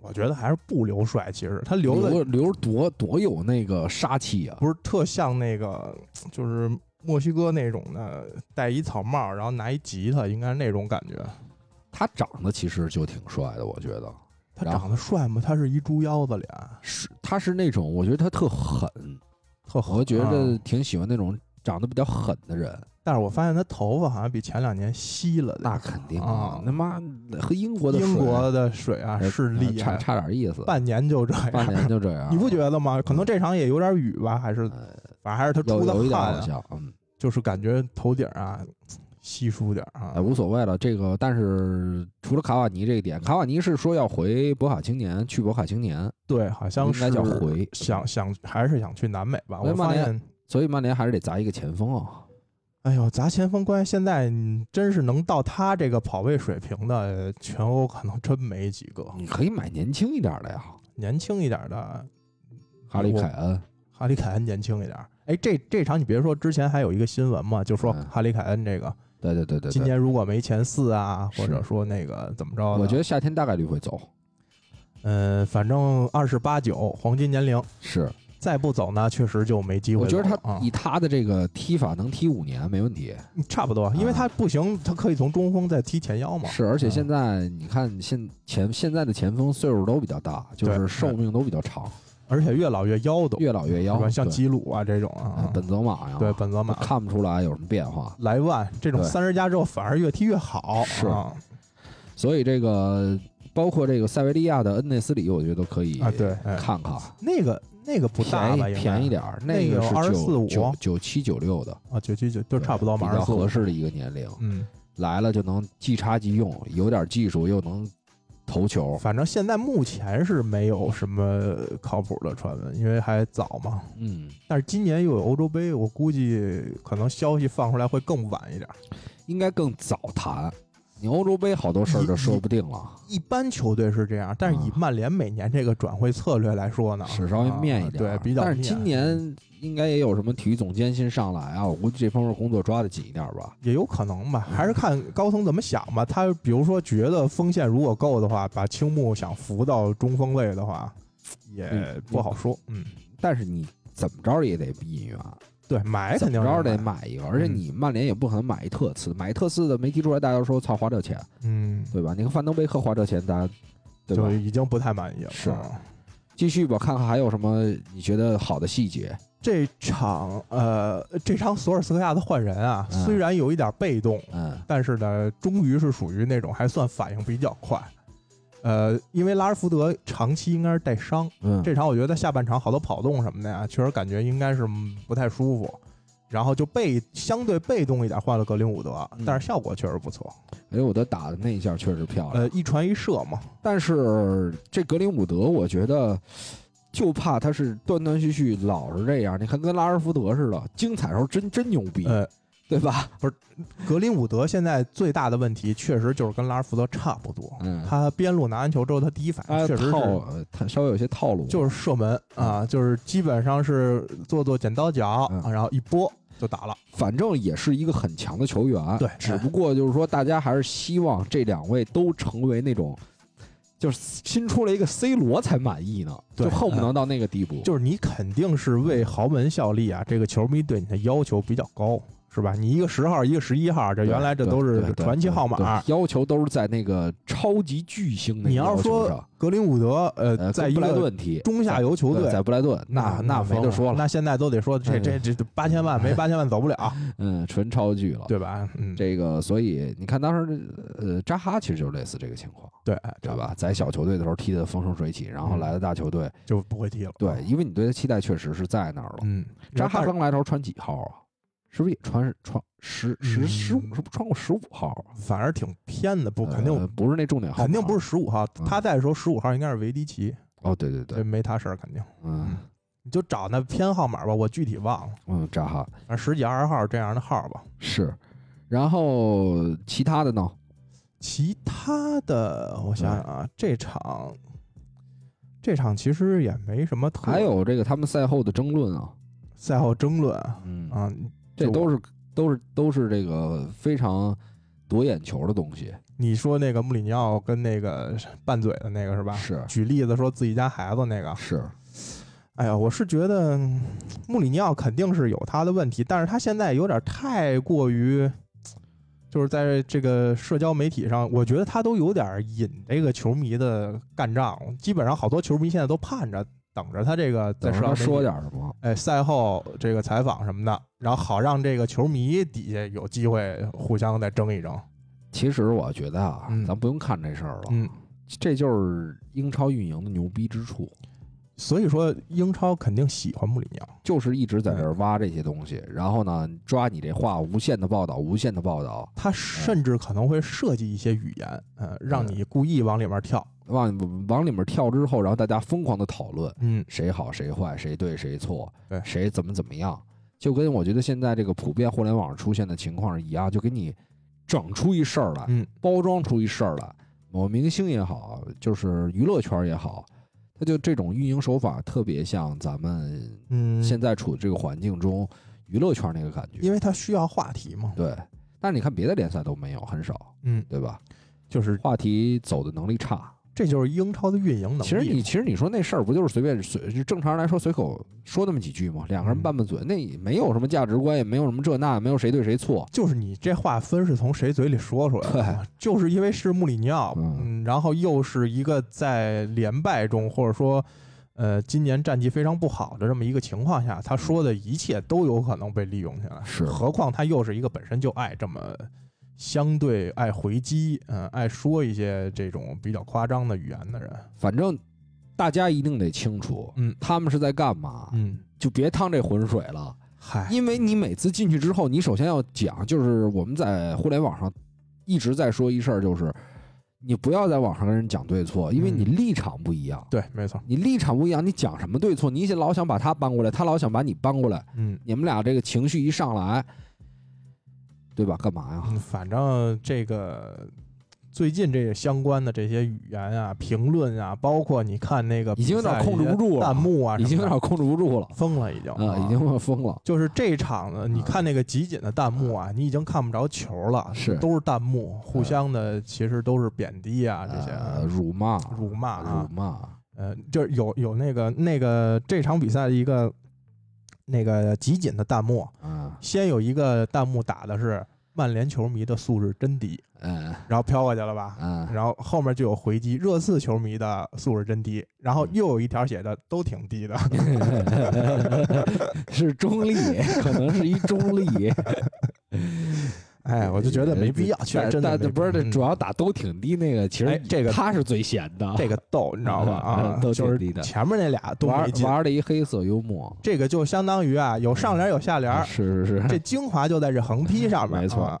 我觉得还是不留帅，其实他留的留留多多有那个杀气啊！不是特像那个，就是墨西哥那种的，戴一草帽，然后拿一吉他，应该是那种感觉。他长得其实就挺帅的，我觉得他长得帅吗？他是一猪腰子脸，是他是那种我觉得他特狠，特狠。我觉得啊挺喜欢那种长得比较狠的人。但是我发现他头发好像比前两年稀了。那肯定啊他妈和英国的英国的水啊呃是厉差害，差差点意思，半年就这样。半年就这样，你不觉得吗？可能这场也有点雨吧，还是呃反正还是他出有有一的汗好像，嗯，就是感觉头顶啊稀疏点啊哎，。无所谓了。这个，但是除了卡瓦尼这一点，卡瓦尼是说要回博卡青年，去博卡青年，对，好像是应该叫回想想还是想去南美吧。我发现，所以曼联还是得砸一个前锋啊。哎呦，砸前锋关键现在嗯真是能到他这个跑位水平的，全欧可能真没几个。你可以买年轻一点的呀，年轻一点的，哈里凯恩，哈里凯恩年轻一点。哎，这这场你别说，之前还有一个新闻嘛，就说嗯哈里凯恩这个对对对对对，今年如果没前四啊，或者说那个怎么着，我觉得夏天大概率会走，嗯，反正二十八九黄金年龄，是，再不走呢，确实就没机会我觉。得他啊以他的这个踢法能踢五年没问题。差不多，因为他不行，他可以从中锋再踢前腰嘛。是，而且嗯现在你看现前现在的前锋岁数都比较大，就是寿命都比较长，而且越老越妖的，越老越妖？像基鲁啊这种啊，嗯本泽马呀，对本泽马。看不出来有什么变化。莱万这种对。三十加之后反而越踢越好。是。啊。所以这个包括这个塞维利亚的恩内斯里，我觉得都可以啊，对，哎。看看，那个那个不大吧？便宜点儿，那个个是24.5九九七九六的，啊，九七九就差不多嘛，比较合适的一个年龄，嗯，来了就能即插即用，有点技术又能投球。反正现在目前是没有什么靠谱的传闻，因为还早嘛。嗯，但是今年又有欧洲杯，我估计可能消息放出来会更晚一点。应该更早谈。你欧洲杯好多事儿就说不定了，一般球队是这样，但是以啊曼联每年这个转会策略来说呢，是稍微面一点对，比较。但是今年应该也有什么体育总监新上来啊，我估计这方面工作抓得紧一点吧。也有可能吧，还是看高层怎么想吧。他比如说觉得锋线如果够的话，把青木想扶到中锋位的话，也嗯不好说。嗯，但是你怎么着也得引援，对，买肯定是得买一个，而且嗯你曼联也不可能买一特次，买一特次的没踢出来，大家都说操花这钱，嗯，对吧？你看范登贝克花这钱，大家对吧就？已经不太满意了。是嗯继续吧，看看还有什么你觉得好的细节。这场呃，这场索尔斯克亚的换人啊，嗯虽然有一点被动，嗯但是呢，终于是属于那种还算反应比较快。呃，因为拉尔福德长期应该是带伤，嗯，这场我觉得下半场好多跑动什么的呀，确实感觉应该是嗯不太舒服，然后就被相对被动一点换了格林伍德，嗯但是效果确实不错。哎，我的打的那一下确实漂亮。呃，一传一射嘛，但是这格林伍德，我觉得就怕他是断断续续老是这样。你看跟拉尔福德似的，精彩时候真真牛逼，呃，对吧？不是格林伍德现在最大的问题，确实就是跟拉什福德差不多。嗯，他边路拿完球之后，他第一反应确实套是，他稍微有些套路，就是射门啊，就是基本上是做做剪刀脚，嗯然后一拨就打了。反正也是一个很强的球员。对只不过就是说，大家还是希望这两位都成为那种，就是新出了一个 C 罗才满意呢，对就恨不能到那个地步。就是你肯定是为豪门效力啊，这个球迷对你的要求比较高，是吧？你一个十号，一个十一号，这原来这都是传奇号码。要求都是在那个超级巨星那你要说格林伍德，呃，在，布莱顿踢中下游球队在，布莱顿，那那没得说了，那现在都得说这这这这八千万没八千万走不了，嗯，纯超巨了。对吧？嗯，这个，所以你看当时呃，扎哈其实就是类似这个情况，对，知道吧？在小球队的时候踢得风生水起，然后嗯来了大球队，就不会踢了。对，因为你对他期待确实是在那儿了。嗯，扎哈刚来的时候穿几号啊？是不是也穿穿十十十五？是不是穿过十五号啊？反而挺偏的，不肯定呃不是那重点号，肯定不是十五号，嗯他在的时候十五号应该是维迪奇，哦，对对对，没他事儿，肯定。嗯你就找那偏号码吧，我具体忘了，嗯，找哈反正十几二十号这样的号吧。是，然后其他的呢？其他的，我想想啊，这场这场其实也没什么特，还有这个他们赛后的争论啊，赛后争论啊，嗯啊就这都是都是都是这个非常夺眼球的东西，你说那个穆里尼奥跟那个拌嘴的那个是吧？是举例子说自己家孩子那个，是，哎呀，我是觉得嗯穆里尼奥肯定是有他的问题，但是他现在有点太过于，就是在这个社交媒体上，我觉得他都有点引这个球迷的干仗，基本上好多球迷现在都盼着等着他这个在等着他社交媒体说点什么，哎，赛后这个采访什么的，然后好让这个球迷底下有机会互相再争一争。其实我觉得啊，嗯。咱不用看这事儿了，嗯，这就是英超运营的牛逼之处，所以说英超肯定喜欢穆里尼奥。就是一直在这挖这些东西，然后呢，抓你这话，无限的报道，无限的报道，他甚至可能会设计一些语言，呃，让你故意往里面跳。往往里面跳之后，然后大家疯狂的讨论嗯，谁好谁坏，谁对谁错，对谁怎么怎么样，就跟我觉得现在这个普遍互联网上出现的情况一样，就给你整出一事儿来，嗯，包装出一事儿来。某明星也好，就是娱乐圈也好，他就这种运营手法特别像咱们嗯，现在处的这个环境中娱乐圈那个感觉。因为他需要话题嘛。对，但是你看别的联赛都没有，很少，嗯，对吧？就是话题走的能力差。这就是英超的运营能力。其实你其实你说那事儿不就是随便随就正常人来说随口说那么几句吗？两个人嗯拌拌嘴，那也没有什么价值观，也没有什么这那，没有谁对谁错。就是你这话分是从谁嘴里说出来的嘛？就是因为是穆里尼奥，嗯嗯，然后又是一个在连败中，或者说，呃，今年战绩非常不好的这么一个情况下，他说的一切都有可能被利用起来。是何况他又是一个本身就爱这么相对爱回击，嗯、爱说一些这种比较夸张的语言的人，反正大家一定得清楚，嗯他们是在干嘛，嗯，就别趟这浑水了。嗨，因为你每次进去之后，你首先要讲，就是我们在互联网上一直在说一事儿，就是你不要在网上跟人讲对错，因为你嗯立场不一样。对，没错，你立场不一样，你讲什么对错？你老想把他搬过来，他老想把你搬过来，嗯。你们俩这个情绪一上来，对吧？干嘛呀？嗯，反正这个最近这个相关的这些语言啊、评论啊，包括你看那个已经有点控制不住了弹幕啊什么的，已经有点控制不住了疯了，已经啊，已经疯了。就是这场呢，你看那个集锦的弹幕啊，你已经看不着球了，是都是弹幕，互相的其实都是贬低啊，这些呃辱骂，辱骂啊辱，骂，呃，就是有有那个那个这场比赛的一个那个集锦的弹幕，嗯，先有一个弹幕打的是曼联球迷的素质真低，嗯。然后飘过去了吧，嗯，然后后面就有回击，热刺球迷的素质真低，然后又有一条写的都挺低的，是中立，可能是一中立。哎，我就觉得没必要，确实真的但但不是，这这主要打都挺低那个，其实哎这个他是最闲的，这个逗，你知道吧？啊，都就是挺低的前面那俩都玩玩的一黑色幽默，这个就相当于啊，有上联有下联，是是是，这精华就在这横批上面，没错啊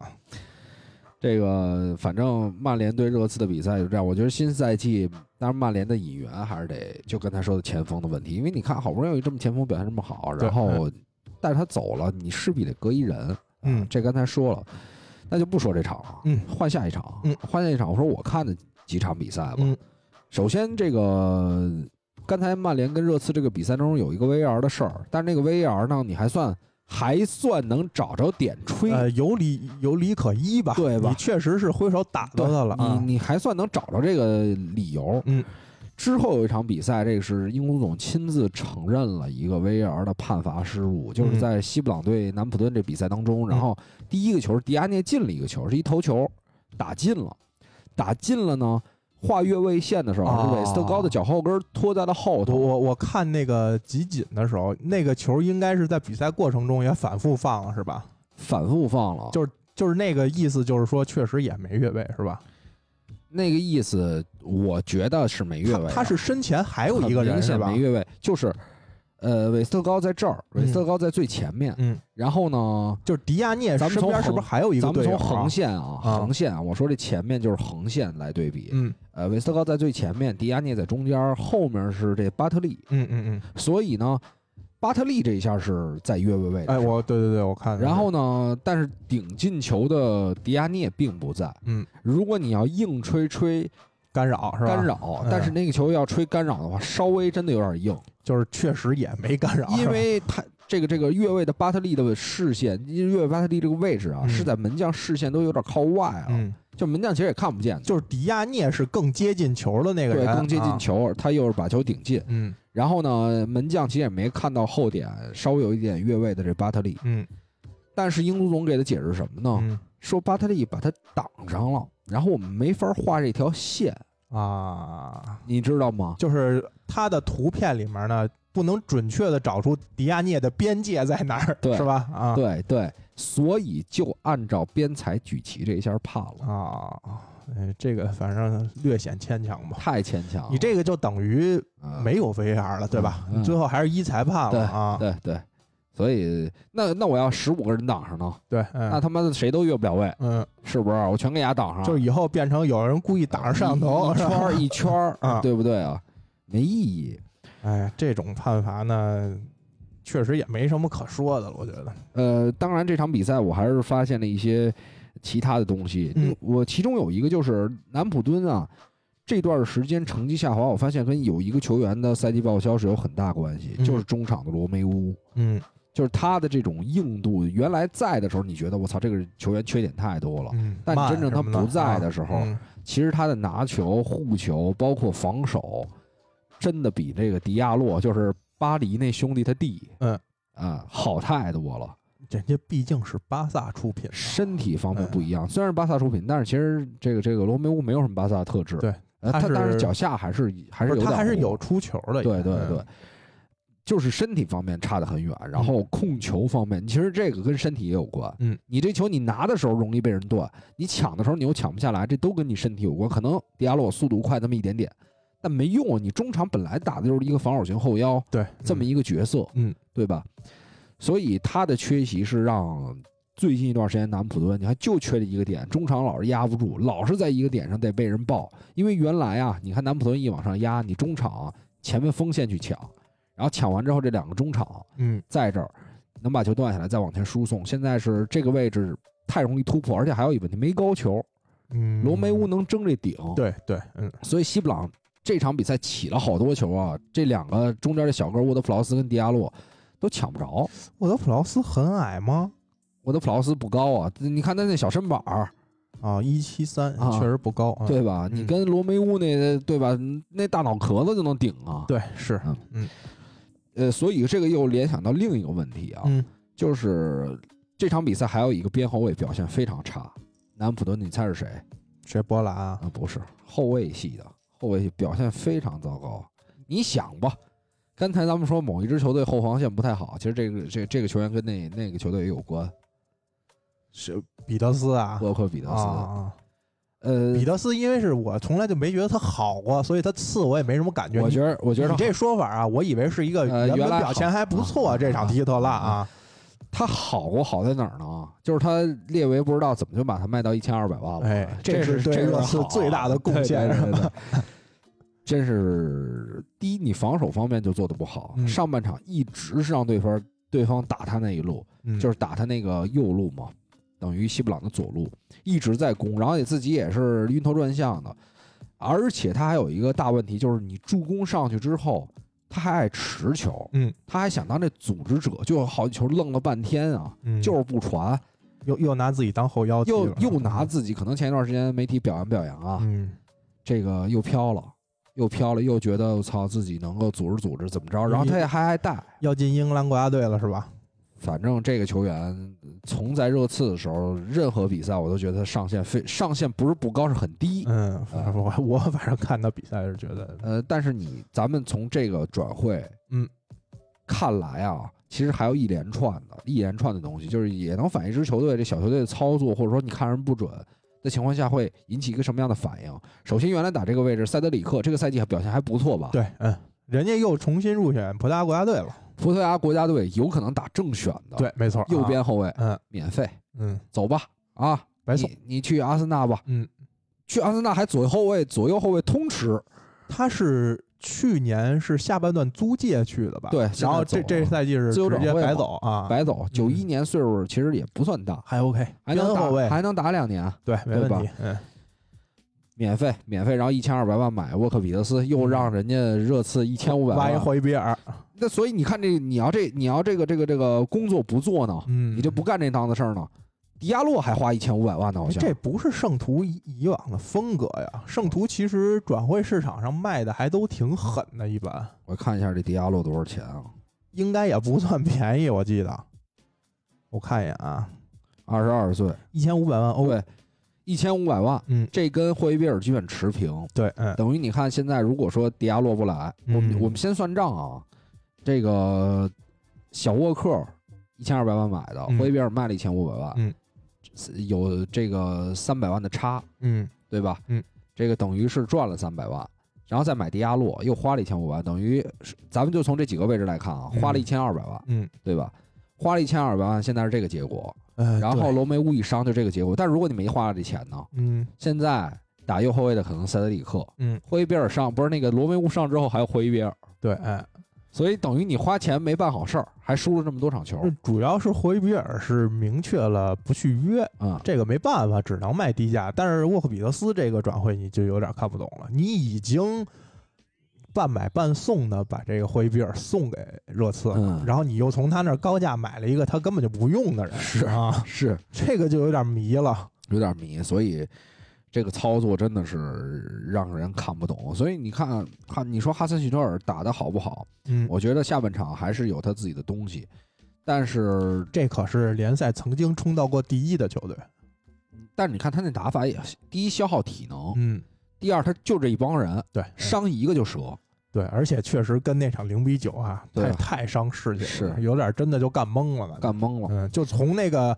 这个反正曼联对热刺的比赛就这样。我觉得新赛季当然，曼联的引援还是得就跟他说的前锋的问题，因为你看好不容易这么前锋表现这么好，然后但是他走了，你势必得隔一人。嗯，这刚才说了，那就不说这场了，嗯，换下一场，嗯，换下一场。我说我看的几场比赛吧，嗯，首先这个刚才曼联跟热刺这个比赛中有一个 VAR 的事儿，但是那个 VAR 呢，你还算。还算能找着点吹，呃，有理有理可依吧？对吧？你确实是挥手打到他了，你你还算能找着这个理由。嗯，之后有一场比赛，这个是英足总亲自承认了一个 VAR 的判罚失误，就是在西布朗对南普敦这比赛当中，然后第一个球迪亚涅进了一个球，是一头球，打进了，打进了呢。画越位线的时候，是韦斯特高的脚后跟拖在了后头。我我看那个集锦的时候，那个球应该是在比赛过程中也反复放了，是吧？反复放了，就是就是那个意思，就是说确实也没越位，是吧？那个意思，我觉得是没越位。他是身前还有一个人是吧？没越位，就是。呃，韦斯特高在这儿，韦斯特高在最前面。嗯，然后呢，就是迪亚涅身边是不是还有一个咱们从横线啊，横线啊，我说这前面就是横线来对比。嗯，呃，韦斯特高在最前面，迪亚涅在中间，后面是这巴特利。嗯嗯嗯。所以呢，巴特利这一下是在越位位置。哎，我对对对，我看。然后呢，但是顶进球的迪亚涅并不在。嗯，如果你要硬吹吹。干扰是吧？干扰，但是那个球要吹干扰的话，稍微真的有点硬，就是确实也没干扰。因为他这个这个越位的巴特利的视线，因为越位巴特利这个位置啊，是在门将视线都有点靠外了，就门将其实也看不见。就是迪亚涅是更接近球的那个人，对，更接近球，他又是把球顶进。嗯，然后呢，门将其实也没看到后点稍微有一点越位的这巴特利。嗯，但是英足总给的解释什么呢？说巴特利把他挡上了，然后我们没法画这条线。啊，你知道吗？就是它的图片里面呢，不能准确的找出迪亚涅的边界在哪儿，是吧？啊，对对，所以就按照边裁举旗这一下判了啊。哎，这个反正略显牵强吧，太牵强了。你这个就等于没有 VR 了，对吧？你最后还是一裁判了啊。对对。所以，那那我要十五个人挡上呢？对，那他妈的谁都越不了位，嗯，是不是？我全给伢挡上，就以后变成有人故意挡着摄像头，一圈一圈儿，对不对啊？没意义。哎，这种判罚呢，确实也没什么可说的了，我觉得。呃，当然这场比赛我还是发现了一些其他的东西。嗯，我其中有一个就是南普敦啊，这段时间成绩下滑，我发现跟有一个球员的赛季报销是有很大关系，就是中场的罗梅乌。嗯。就是他的这种硬度，原来在的时候，你觉得我操，这个球员缺点太多了。嗯，但真正他不在的时候，其实他的拿球、护球，包括防守，真的比这个迪亚洛，就是巴黎那兄弟他弟，嗯啊，好太多了。人家毕竟是巴萨出品，身体方面不一样。虽然是巴萨出品，但是其实这个这个罗梅乌没有什么巴萨的特质。对，他但是脚下还是还是有他还是有出球的。对对对。就是身体方面差得很远，然后控球方面，其实这个跟身体也有关。嗯，你这球你拿的时候容易被人断，你抢的时候你又抢不下来，这都跟你身体有关。可能迪亚洛速度快那么一点点，但没用。你中场本来打的就是一个防守型后腰，对，这么一个角色，嗯，对吧？所以他的缺席是让最近一段时间南普敦，你看就缺了一个点，中场老是压不住，老是在一个点上得被人爆。因为原来啊，你看南普敦一往上压，你中场前面锋线去抢。然后抢完之后，这两个中场，嗯，在这儿能把球断下来，再往前输送。现在是这个位置太容易突破，而且还有一个问题，没高球。嗯，罗梅乌能争这顶。对对，嗯。所以西布朗这场比赛起了好多球啊，这两个中间的小个沃德普劳斯跟迪亚洛都抢不着。沃德普劳斯很矮吗？沃德普劳斯不高啊，你看他那小身板儿啊，一七三，确实不高，对吧？你跟罗梅乌那对吧？那大脑壳子就能顶啊。对，是，嗯。呃，所以这个又联想到另一个问题啊，就是这场比赛还有一个边后卫表现非常差，南普敦，你猜是谁？谁？波兰啊？不是，后卫系的后卫表现非常糟糕。你想吧，刚才咱们说某一支球队后防线不太好，其实这个这这个球员跟那那个球队也有关，是彼得斯啊，包括彼得斯啊。呃，彼得斯，因为是我从来就没觉得他好过，所以他次我也没什么感觉。我觉得，我觉得你这说法啊，我以为是一个原本表现还不错，这场踢特拉啊。他好过好在哪儿呢？就是他列维不知道怎么就把他卖到一千二百万了。哎，这是对热刺最大的贡献。真是第一，你防守方面就做的不好，嗯上半场一直是让对方对方打他那一路，嗯就是打他那个右路嘛，等于西布朗的左路一直在攻，然后也自己也是晕头转向的，而且他还有一个大问题，就是你助攻上去之后，他还爱持球，嗯，他还想当这组织者，就有好几球愣了半天啊，嗯就是不传，又又拿自己当后腰，又又拿自己，可能前一段时间媒体表扬表扬啊，嗯这个又飘了。又飘了，又觉得我操自己能够组织组织怎么着，然后他也还爱带，要进英格兰国家队了是吧？反正这个球员从在热刺的时候，任何比赛我都觉得他上限非上限不是不高，是很低。嗯，啊我我反正看到比赛是觉得，呃，但是你咱们从这个转会，嗯，看来啊，其实还有一连串的一连串的东西，就是也能反映一支球队这小球队的操作，或者说你看人不准的情况下会引起一个什么样的反应。首先，原来打这个位置，塞德里克这个赛季还表现还不错吧？对，嗯，人家又重新入选葡萄牙国家队了，葡萄牙国家队有可能打正选的，，对，没错，右啊，边后卫嗯免费嗯，走吧啊，白送，你你去阿森纳吧，嗯，去阿森纳还左右后卫左右后卫通吃，他是去年是下半段租借去的吧？对然后这这赛季是自由转会白走啊，白走。九一年岁数其实也不算大，还 OK，还能打边后卫还能打两年，对，没问题，嗯，免费免费，然后一千二百万买沃克比德斯，又让人家热刺一千五百挖一万。霍伊比尔，那所以你看这，你要这你要这个这个这个工作不做呢，嗯，你就不干这档子事儿呢。迪亚洛还花一千五百万呢，好像。哎这不是圣徒以以往的风格呀。圣徒其实转会市场上卖的还都挺狠的，一般我看一下这迪亚洛多少钱啊？应该也不算便宜，我记得。我看一眼啊，二十二岁，一千五百万欧。对，一千五百万，嗯，这跟霍伊比尔基本持平。对，嗯。等于你看现在如果说迪亚洛不来，我们嗯我们先算账啊，这个小沃克一千二百万买的，嗯。霍伊比尔卖了一千五百万，嗯，有这个三百万的差，嗯。对吧？嗯，这个等于是赚了三百万，然后再买迪亚洛又花了一千五百万，等于咱们就从这几个位置来看啊，嗯。花了一千二百万，嗯，对吧？花了一千二百万，现在是这个结果，呃，然后对。罗梅乌一伤就这个结果。但如果你没花这钱呢？嗯。现在打右后卫的可能塞德里克，嗯，霍伊比尔上不是那个罗梅乌上之后还有霍伊比尔，对，哎，所以等于你花钱没办好事儿，还输了这么多场球这主要是霍伊比尔是明确了不续约，啊、这个没办法，只能卖低价。但是沃克比德斯这个转会你就有点看不懂了，你已经半买半送的把这个霍伊比尔送给热刺，嗯然后你又从他那儿高价买了一个他根本就不用的人，是啊，是这个就有点迷了。有点迷，所以这个操作真的是让人看不懂。所以你看看，你说哈森许特尔打的好不好？嗯，我觉得下半场还是有他自己的东西，但是这可是联赛曾经冲到过第一的球队。但是你看他那打法也，第一消耗体能，嗯，第二他就这一帮人，对，伤一个就折。对，而且确实跟那场零比九啊，太太伤士气了，是有点真的就干懵了呢。干懵了。嗯，就从那个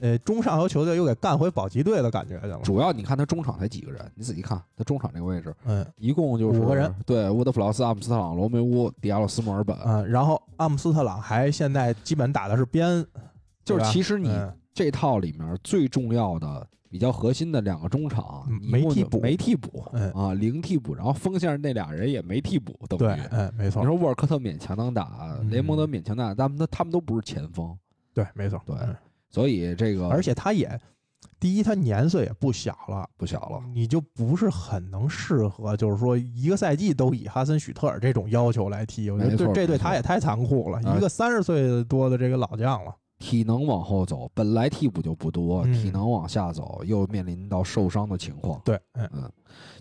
呃中上游球队又给干回保级队的感觉去了。主要你看他中场才几个人，你仔细看他中场这个位置，嗯一共就是五个人。对，沃德普劳斯、阿姆斯特朗、罗梅乌、迪亚洛斯、墨尔本，嗯，然后阿姆斯特朗还现在基本打的是边，就是其实你嗯这套里面最重要的、比较核心的两个中场没替补没替补嗯啊，零替补，然后锋线那俩人也没替补，等对于。，嗯，没错你，说沃尔科特勉强能打，嗯雷蒙德勉强能打，但他他们都不是前锋，对，没错，对嗯所以这个而且他也，第一他年岁也不小了。不小了。你就不是很能适合，就是说一个赛季都以哈森许特尔这种要求来踢，我觉得这对他也太残酷了。啊一个三十岁多的这个老将了，体能往后走，本来替补就不多，嗯。体能往下走，又面临到受伤的情况。对，嗯嗯，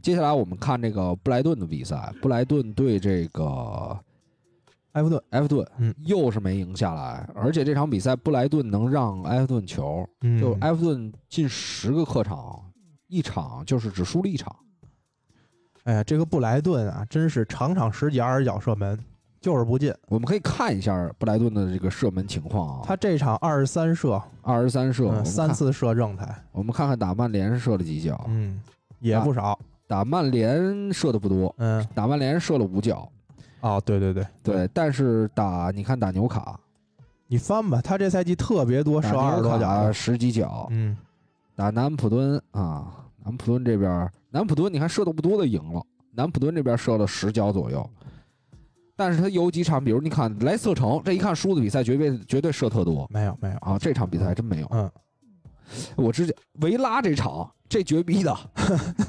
接下来我们看这个布莱顿的比赛，布莱顿对这个埃弗顿，埃弗顿，嗯。又是没赢下来，而且这场比赛布莱顿能让埃弗顿球，嗯，就埃弗顿进十个客场，一场就是只输了一场。哎呀，这个布莱顿啊，真是场场十几二十脚射门，就是不进。我们可以看一下布莱顿的这个射门情况啊，他这场二十三射，二十三射，嗯，三次射正台，我们看看打曼联射了几脚，嗯，也不少，打曼联射的不多，嗯，打曼联射了五脚，哦，对对对。对，，但是打你看打纽卡，你翻吧，他这赛季特别多射二十纽多脚。十几脚，嗯，打南安普敦啊，南安普敦这边，南安普敦你看射的不多的赢了，南普敦这边射了十脚左右，但是他有几场，比如你看莱斯特城，这一看输的比赛绝对绝对射特多没有没有啊，这场比赛还真没有。嗯，我之前维拉这场这绝逼的，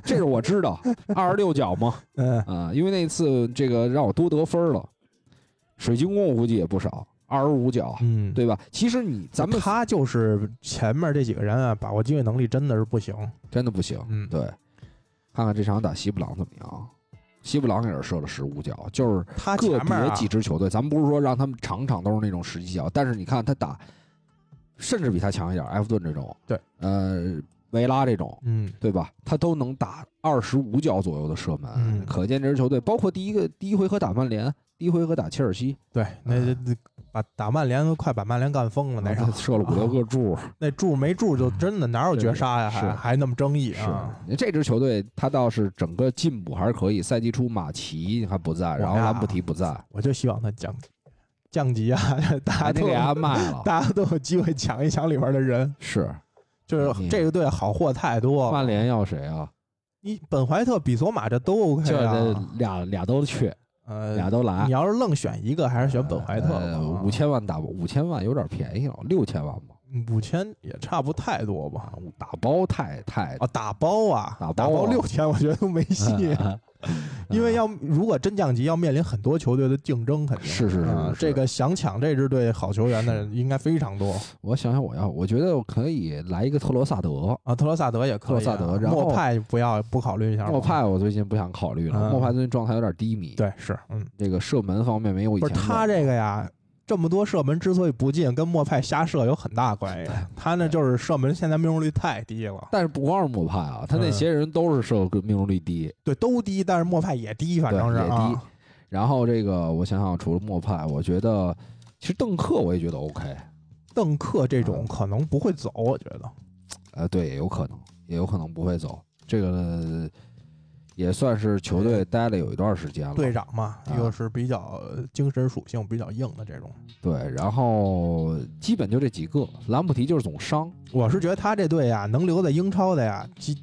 这是我知道，二十六脚嘛，嗯啊，因为那次这个让我多得分了，水晶宫我估计也不少，二十五脚，嗯，对吧？其实你咱们他就是前面这几个人啊，把握机会能力真的是不行。真的不行，嗯，对，看看这场打西布朗怎么样。西布朗也是射了十五脚，就是他个别几支球队，咱们不是说让他们场场都是那种十几脚，但是你看他打，甚至比他强一点，埃弗顿这种，对，呃，维拉这种，嗯对吧？他都能打二十五脚左右的射门，嗯可见这支球队，包括第一个第一回合打曼联，第一回合打切尔西，对，那嗯那把打曼联都快把曼联干疯了那场，他射了五六个柱，那柱没柱就真的哪有绝杀呀？是还还那么争议是啊？这支球队，他倒是整个进步还是可以。赛季初马奇还不在，然后呀兰布提不在，我就希望他降降级啊！大家都给他卖了。大家都有机会抢一抢里边的人，是就是嗯这个队好货太多了。曼联要谁啊？你本怀特、比索马这都 OK 就啊这。俩俩都缺，呃，俩都来你。要是愣选一个，还是选本怀特吧呃五千万打五千万有点便宜了，六千万吧，五千也差不太多吧？打包太太啊，打包啊，打包啊六千，我觉得都没戏。因为要如果真降级，要面临很多球队的竞争，肯定是是是这个想抢这支队好球员的人应该非常多我想想，我要我觉得我可以来一个特罗萨德。啊。特罗萨德也可以啊，特罗萨德然后莫派不要不考虑一下莫派我最近不想考虑了，嗯莫派最近状态有点低迷，对是嗯，这个射门方面没有以不前不是他这个呀。这么多射门之所以不进，跟莫派瞎射有很大关系。他那就是射门现在命中率太低了，但是不光是莫派啊，他那嗯些人都是射命中率低，对，都低，但是莫派也低，反正是也低啊。然后这个我想想，除了莫派，我觉得其实邓克我也觉得 OK，邓克这嗯种可能不会走，我觉得。呃，对，也有可能，也有可能不会走。这个也算是球队待了有一段时间了，队长嘛，啊又是比较精神属性比较硬的这种。对，然后基本就这几个，兰普提就是总伤，我是觉得他这队呀，能留在英超的呀，基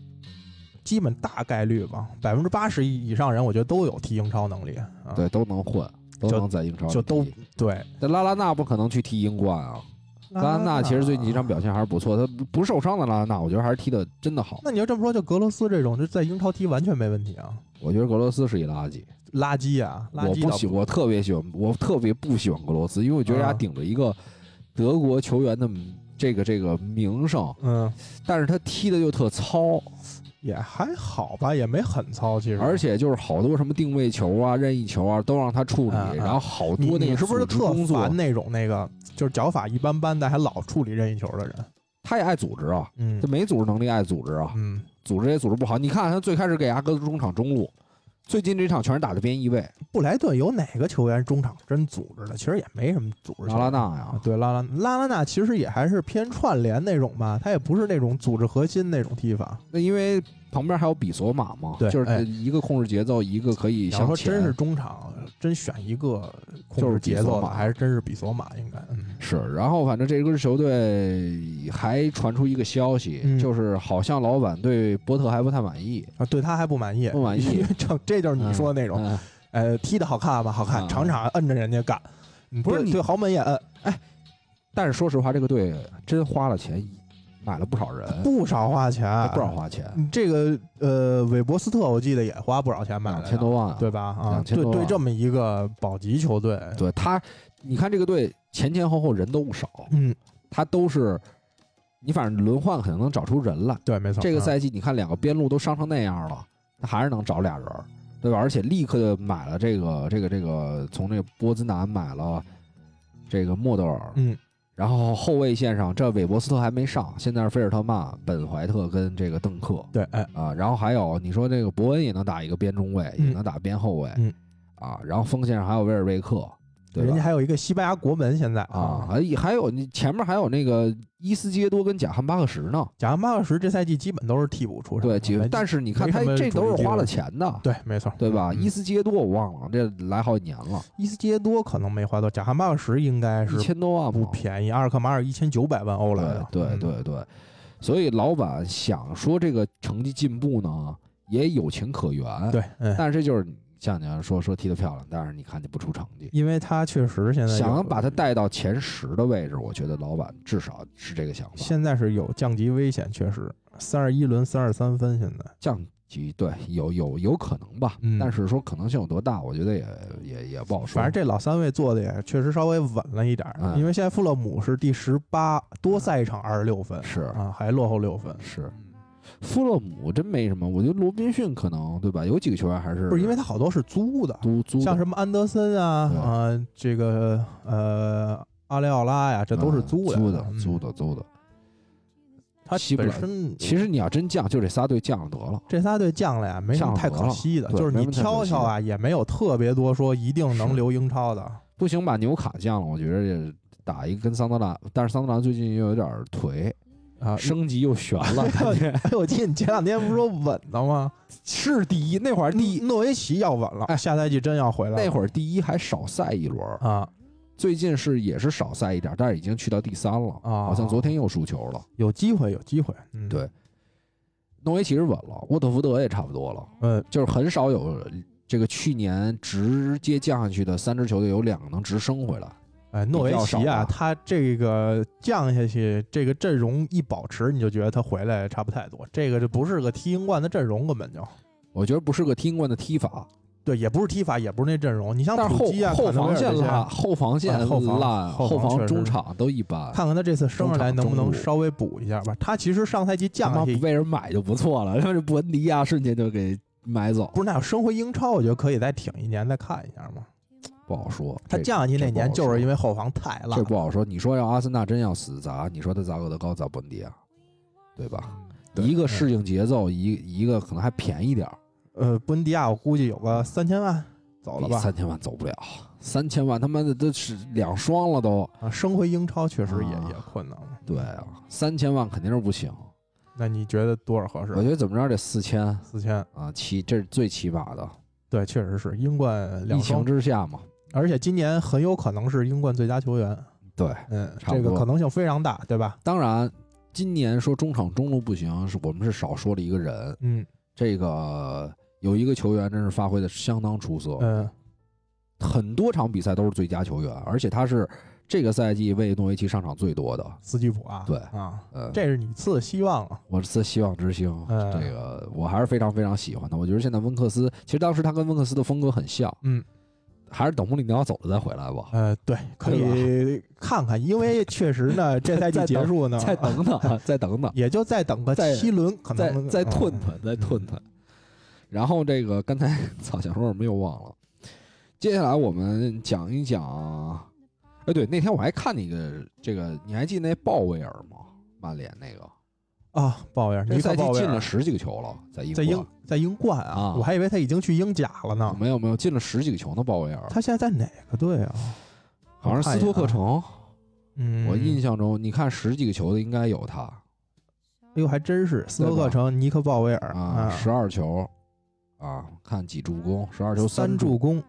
基本大概率吧，百分之八十以上人，我觉得都有踢英超能力。啊、对，都能混，都能在英超里就都对。但拉拉纳不可能去踢英冠啊。拉拉纳其实最近几场表现还是不错，他不不受伤的拉拉纳，我觉得还是踢的真的好。那你要这么说，就格罗斯这种，就在英超踢完全没问题啊。我觉得格罗斯是一垃圾，垃圾啊，垃圾倒我不喜，我特别喜欢，我特别不喜欢格罗斯，因为我觉得他啊顶着一个德国球员的这个这个名声，嗯，但是他踢的又特糙，也还好吧，也没很糙，其实。而且就是好多什么定位球啊、任意球啊都让他处理，然后好多那个你是不是特烦，那种那个就是脚法一般般但还老处理任意球的人？他也爱组织啊，嗯他没组织能力，爱组织啊，嗯，组织也组织不好。你看他最开始给阿哥中场中路，最近这场全是打的边翼位，布莱顿有哪个球员中场真组织的？其实也没什么组织。拉拉纳啊呀，，对拉拉拉拉纳其实也还是偏串联那种吧，他也不是那种组织核心那种踢法。那因为旁边还有比索马嘛，对哎就是一个控制节奏，一个可以你要向前。说真是中场，真选一个控就是制节奏的，比索马还是真是比索马应该。嗯。是，然后反正这支球队还传出一个消息，嗯。就是好像老板对波特还不太满意。啊，对他还不满意，不满意 因为这这就是你说的那种，嗯呃，踢的好看吧，好看，嗯。场场摁着人家干，嗯不是你对对豪门也摁，但是说实话，这个队真花了钱，买了不少人，不少花钱，不少花钱，嗯这个呃，韦伯斯特我记得也花不少钱买了两，千多万啊。对吧？啊，两千多对对，这么一个保级球队，对他，你看这个队前前后后人都不少，嗯，他都是你反正轮换可能能找出人来。对，没错。嗯这个赛季你看两个边路都伤成那样了，他还是能找俩人儿，对吧？而且立刻买了这个这个这个从这个波兹南买了这个莫德尔，嗯，然后后卫线上这韦伯斯特还没上，现在是菲尔特曼、本怀特跟这个邓克。对，哎，啊，然后还有你说这个伯恩也能打一个边中卫，嗯。也能打边后卫，嗯。啊，然后锋线上还有威尔贝克，对？人家还有一个西班牙国门，现在啊，，还还有你前面还有那个伊斯杰多跟贾汉巴克什呢，贾汉巴克什这赛季基本都是替补出身，对，但是你看他这都是花了钱的，对，没错，对吧？嗯伊斯杰多我忘了，这来好几年了，伊斯杰多可能没花多，贾汉巴克什应该是一千多万不便宜，阿尔克马尔一千九百万欧来的，对对嗯对对，所以老板想说这个成绩进步呢，也有情可原。，对，嗯，但是这就是你像你要说说踢得漂亮，但是你看你不出成绩，因为他确实现在有想把他带到前十的位置，我觉得老板至少是这个想法。现在是有降级危险，确实三十一轮三十三分，现在降级对有有有可能吧，嗯但是说可能性有多大，我觉得也也也不好说。反正这老三位做的也确实稍微稳了一点因为现在富勒姆是第十八，多赛一场二十六分，是啊，还落后六分。是富勒姆真没什么，我觉得罗宾逊可能对吧？有几个球员还是不是因为他好多是租的，租租像什么安德森啊对啊，这个呃阿雷奥拉呀，这都是嗯租租的嗯租的租的。他希伯来本身其实你要真降，就这仨队降了得了。这仨队降了呀，没什么太可惜的，就是你挑挑啊，也没有特别多说一定能留英超的。不行，把纽卡降了，我觉得也打一个跟桑德兰，但是桑德兰最近又有点颓，啊，升级又悬了，感觉哎，我记得你前两天不是说稳的吗？是第一，那会儿第一诺维奇要稳了，哎下赛季真要回来。那会儿第一还少赛一轮，啊，最近是也是少赛一点，但是已经去到第三了，啊好像昨天又输球了。有机会，有机会。嗯，对诺维奇是稳了，沃特福德也差不多了，嗯，就是很少有这个去年直接降下去的三支球队有两个能直升回来。哎，诺维奇啊，他这个降下去，这个阵容一保持，你就觉得他回来差不太多。这个就不是个踢英冠的阵容，根本就我觉得不是个踢英冠的踢法，对，也不是踢法，也不是那阵容。你像后普基啊，后防线烂，后防线啊后防烂，后后防中场都一般。看看他这次升上来能不能稍微补一下吧。他其实上赛季降下去，被人买就不错了，然后这布恩迪亚瞬间就给买走，不是那要升回英超，我觉得可以再挺一年再看一下嘛。不好说。他降下去那年就是因为后防太烂这，不好说。你说要阿森纳真要死砸，你说他砸厄德高砸布恩迪亚，对吧？对一个适应节奏，一一个可能还便宜点儿，呃，布恩迪亚我估计有个三千万走了吧。三千万走不了，三千万他妈的都是两双了都。啊，升回英超确实也、啊也困难了。对啊，三千万肯定是不行。那你觉得多少合适？我觉得怎么着得四千四千，啊，起这是最起码的。对，确实是英冠疫情，之下嘛，而且今年很有可能是英冠最佳球员。对，嗯，这个可能性非常大，对吧？当然，今年说中场中路不行，是我们是少说了一个人。嗯这个有一个球员真是发挥的相当出色，嗯，很多场比赛都是最佳球员，而且他是这个赛季为诺维奇上场最多的。斯基普啊，对啊，呃，这是你赐的希望啊。我赐希望之星，嗯这个我还是非常非常喜欢的。我觉得现在温克斯，其实当时他跟温克斯的风格很像，嗯，还是等穆里尼奥走了再回来吧。呃，对，可以看看，因为确实呢，这赛季结束呢，再等等，再等等，也就再等个再七轮，可能再吞嗯吞，再吞吞。然后这个刚才 操想说什么又忘了。接下来我们讲一讲，哎，对，那天我还看那个这个，你还记得那鲍威尔吗？曼联那个，啊，鲍威尔，这赛季进了十几个球了，在英在英冠在英冠啊，啊我还以为他已经去英甲了呢。没有没有进了十几个球呢，鲍威尔他现在在哪个队啊？好像是斯托克城，嗯，我印象中你看十几个球的应该有他哎呦，还真是斯托克城尼克鲍威尔啊，十二球啊，看几助攻，十二球三助，攻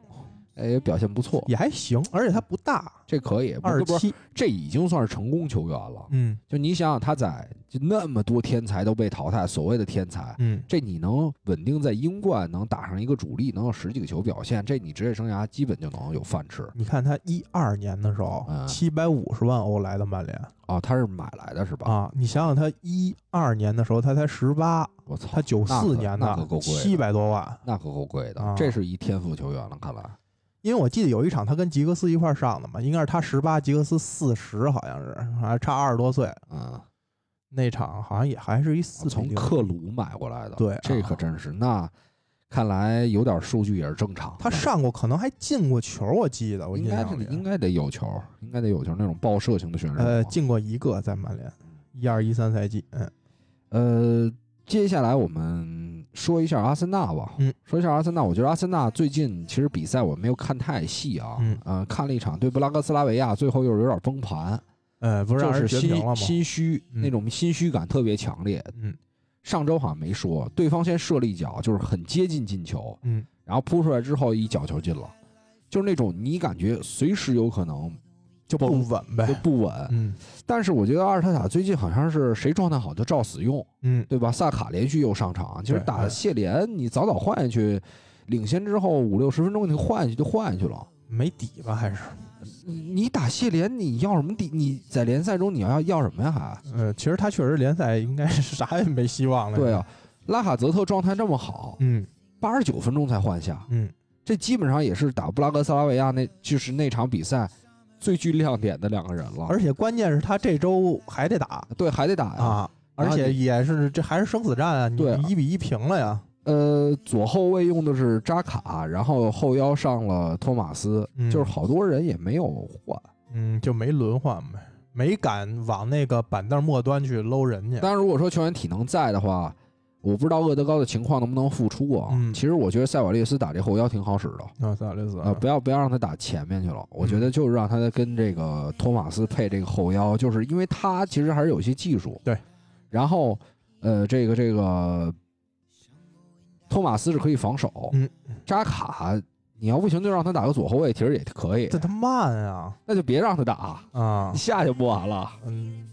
哎，也表现不错，也还行，而且他不大，这可以，二十七，这已经算是成功球员了。嗯就你想想，他在就那么多天才都被淘汰，所谓的天才，嗯，这你能稳定在英冠能打上一个主力，能有十几个球表现，这你职业生涯基本就能有饭吃你看他一二年的时候嗯，七百五十万欧来的曼联啊！他是买来的是吧？啊，你想想他一二年的时候他才十八，我操，他九四年的那可够贵的七百多万，那可够贵的，啊这是一天赋球员了，看来因为我记得有一场他跟吉格斯一块儿上的嘛，应该是他十八，吉格斯四十，好像是还差二十多岁。嗯，那场好像也还是一四从克鲁买过来的，对这啊可真是那。看来有点数据也是正常。他上过，可能还进过球，我记得我应该是应该得有球，应该得有球那种爆射型的选手。呃进过一个在曼联，一二一三赛季，嗯呃，接下来我们说一下阿森纳吧。嗯，说一下阿森纳，我觉得阿森纳最近其实比赛我没有看太细啊。嗯呃，看了一场对布拉格斯拉维亚，最后又是有点崩盘，呃，不是让就是心人绝平了吗？心虚，嗯那种心虚感特别强烈。嗯上周好像没说，对方先射了一脚，就是很接近进球，嗯然后扑出来之后一脚球进了，就是那种你感觉随时有可能就不稳呗就呗。不稳。嗯但是我觉得阿尔特塔最近好像是谁状态好就照死用，嗯，对吧？萨卡连续又上场，其实打谢联你早早换下去，领先之后五六十分钟你换下去就换下去了。没底吧？还是你打谢联你要什么底？你在联赛中你要要什么呀？还呃，其实他确实联赛应该是啥也没希望了。对啊，，拉卡泽特状态这么好，嗯八十九分钟才换下，嗯，这基本上也是打布拉格斯拉维亚那就是那场比赛最具亮点的两个人了。而且关键是他这周还得打对还得打呀。啊，而且也是这还是生死战啊，你一比一平了呀。呃，左后卫用的是扎卡，然后后腰上了托马斯，嗯就是好多人也没有换。嗯，就没轮换呗，没敢往那个板凳末端去搂人家。当然，如果说球员体能在的话，我不知道厄德高的情况能不能复出啊。嗯其实我觉得塞瓦利斯打这后腰挺好使的。啊，塞瓦利斯呃，不要不要让他打前面去了，我觉得就是让他跟这个托马斯配这个后腰，就是因为他其实还是有些技术。对。然后，呃，这个这个托马斯是可以防守，嗯，扎卡你要不行就让他打个左后卫，其实也可以这，他慢啊那就别让他打，啊你，下去不完了。嗯，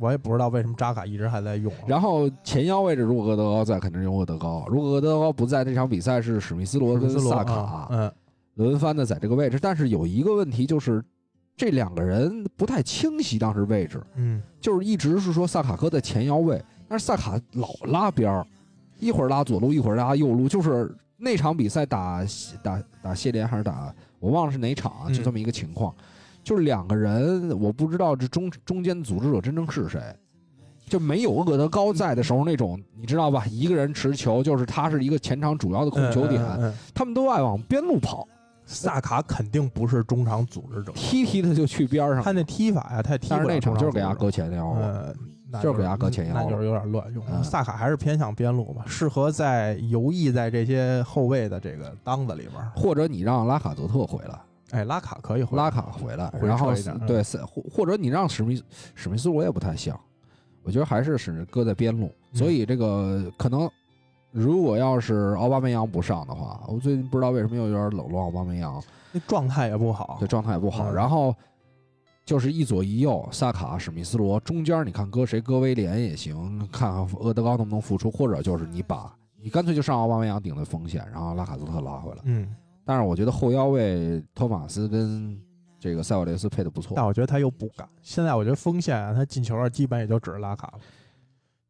我也不知道为什么扎卡一直还在用啊。然后前腰位置如果厄德高在，肯定是用厄德高；如果厄德高不在，这场比赛是史密斯罗跟萨卡。啊嗯，轮番的在这个位置。但是有一个问题就是，这两个人不太清晰当时位置，嗯。就是一直是说萨卡科在前腰位，但是萨卡老拉边儿，一会儿拉左路，一会儿拉右路，就是那场比赛打打打谢联还是打我忘了是哪场啊，嗯。就这么一个情况，就是两个人我不知道这中中间组织者真正是谁。就没有厄德高在的时候那种，你知道吧？一个人持球，就是他是一个前场主要的控球点，嗯嗯嗯他们都爱往边路跑，萨卡肯定不是中场组织者，踢踢他就去边上。他那踢法呀，他踢不了但是那场就是给他搁前腰了，就是给他搁前腰那就是有点乱用。嗯萨卡还是偏向边路吧，适合在游弋在这些后卫的这个裆子里边。或者你让拉卡泽特回来，哎，拉卡可以回来拉卡回来，回然后对，塞或或者你让史密史密斯我也不太想，我觉得还是是搁在边路，嗯所以这个可能如果要是奥巴梅扬不上的话，我最近不知道为什么又有点冷落奥巴梅扬，那状态也不好对。状态也不好，嗯然后。就是一左一右，萨卡、史密斯罗中间，你看搁谁，搁威廉也行，看看厄德高能不能复出，或者就是你把你干脆就上奥巴梅扬顶的风险，然后拉卡泽特拉回来。嗯，但是我觉得后腰位托马斯跟这个塞瓦雷斯配的不错但。我觉得他又不敢。现在我觉得锋线啊，他进球啊，基本也就指着拉卡了，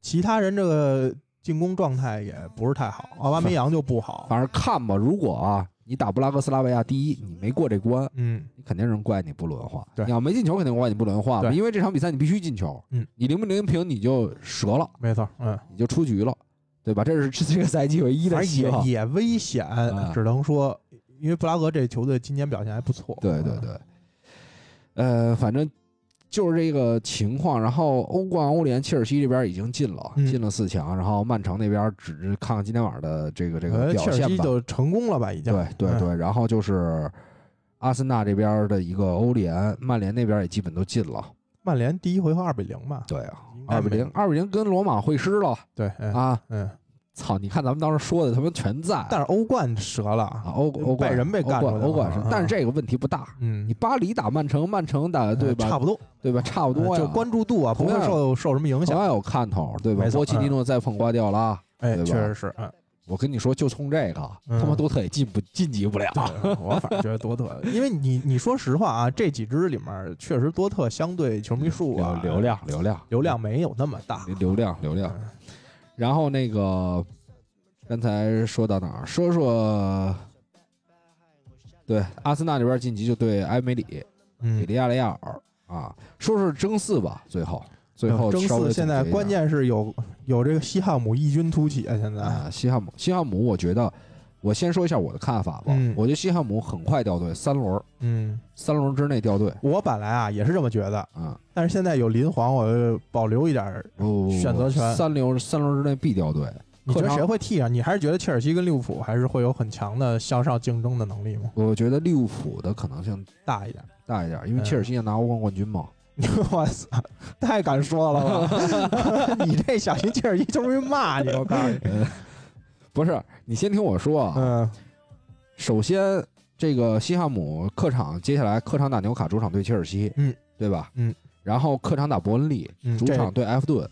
其他人这个进攻状态也不是太好。奥巴梅扬就不好。反正看吧，如果啊你打布拉格斯拉维亚，第一你没过这关，嗯，你肯定是怪你不轮换。对你要没进球，肯定怪你不轮换因为这场比赛你必须进球。嗯，你零不零平你就折了，没错，嗯，你就出局了，对吧？这是这个赛季唯一的希望。也也危险，啊只能说，因为布拉格这球队今年表现还不错。嗯对对对，呃，反正就是这个情况。然后欧冠、欧联，切尔西这边已经进了，嗯进了四强。然后曼城那边只是看看今天晚上的这个这个表现吧。西就成功了吧？已经。对对嗯对，然后就是阿森纳这边的一个欧联，曼联那边也基本都进了。曼联第一回合二比零吧？对啊，二比零，二比零跟罗马会师了对，嗯啊！嗯，操，你看咱们当时说的，他们全在。但是欧冠折了啊，欧欧冠拜仁被干了欧冠是啊，但是这个问题不大。嗯你，巴黎打曼城，曼城打对吧？差不多，对吧？差不多呀。就关注度啊，不会受受什么影响。同样有看头，对吧没？错波切蒂诺再碰瓜迪奥拉，哎，确实是，嗯，我跟你说，就冲这个，嗯他妈多特也进不晋级不了。对，我反正觉得多特，因为你你说实话啊，这几支里面确实多特相对球迷数啊、流流量流量流量没有那么大。流量流量。然后那个刚才说到哪儿？说说对阿森纳这边晋级就对埃梅里比嗯，利亚雷亚尔啊，说说争四吧，最后最后争四现在关键是有有这个西汉姆异军突起啊，现在啊，西汉姆，西汉姆，我觉得我先说一下我的看法吧。嗯我觉得西汉姆很快掉队，三轮嗯，三轮之内掉队我本来啊也是这么觉得，啊。但是现在有林皇，我就保留一点儿。不选择权三轮三轮之内必掉队。你觉得场谁会替啊？你还是觉得切尔西跟利物浦还是会有很强的向上竞争的能力吗？我觉得利物浦的可能性大一点。大一点，因为嗯切尔西要拿欧冠冠军嘛。我操，太敢说了吧！你这小心切尔西球迷骂你，我告诉你。不是，你先听我说啊。嗯首先，这个西汉姆客场接下来客场打纽卡，主场对切尔西，嗯，对吧？嗯，然后客场打伯恩利，嗯主场对埃弗顿。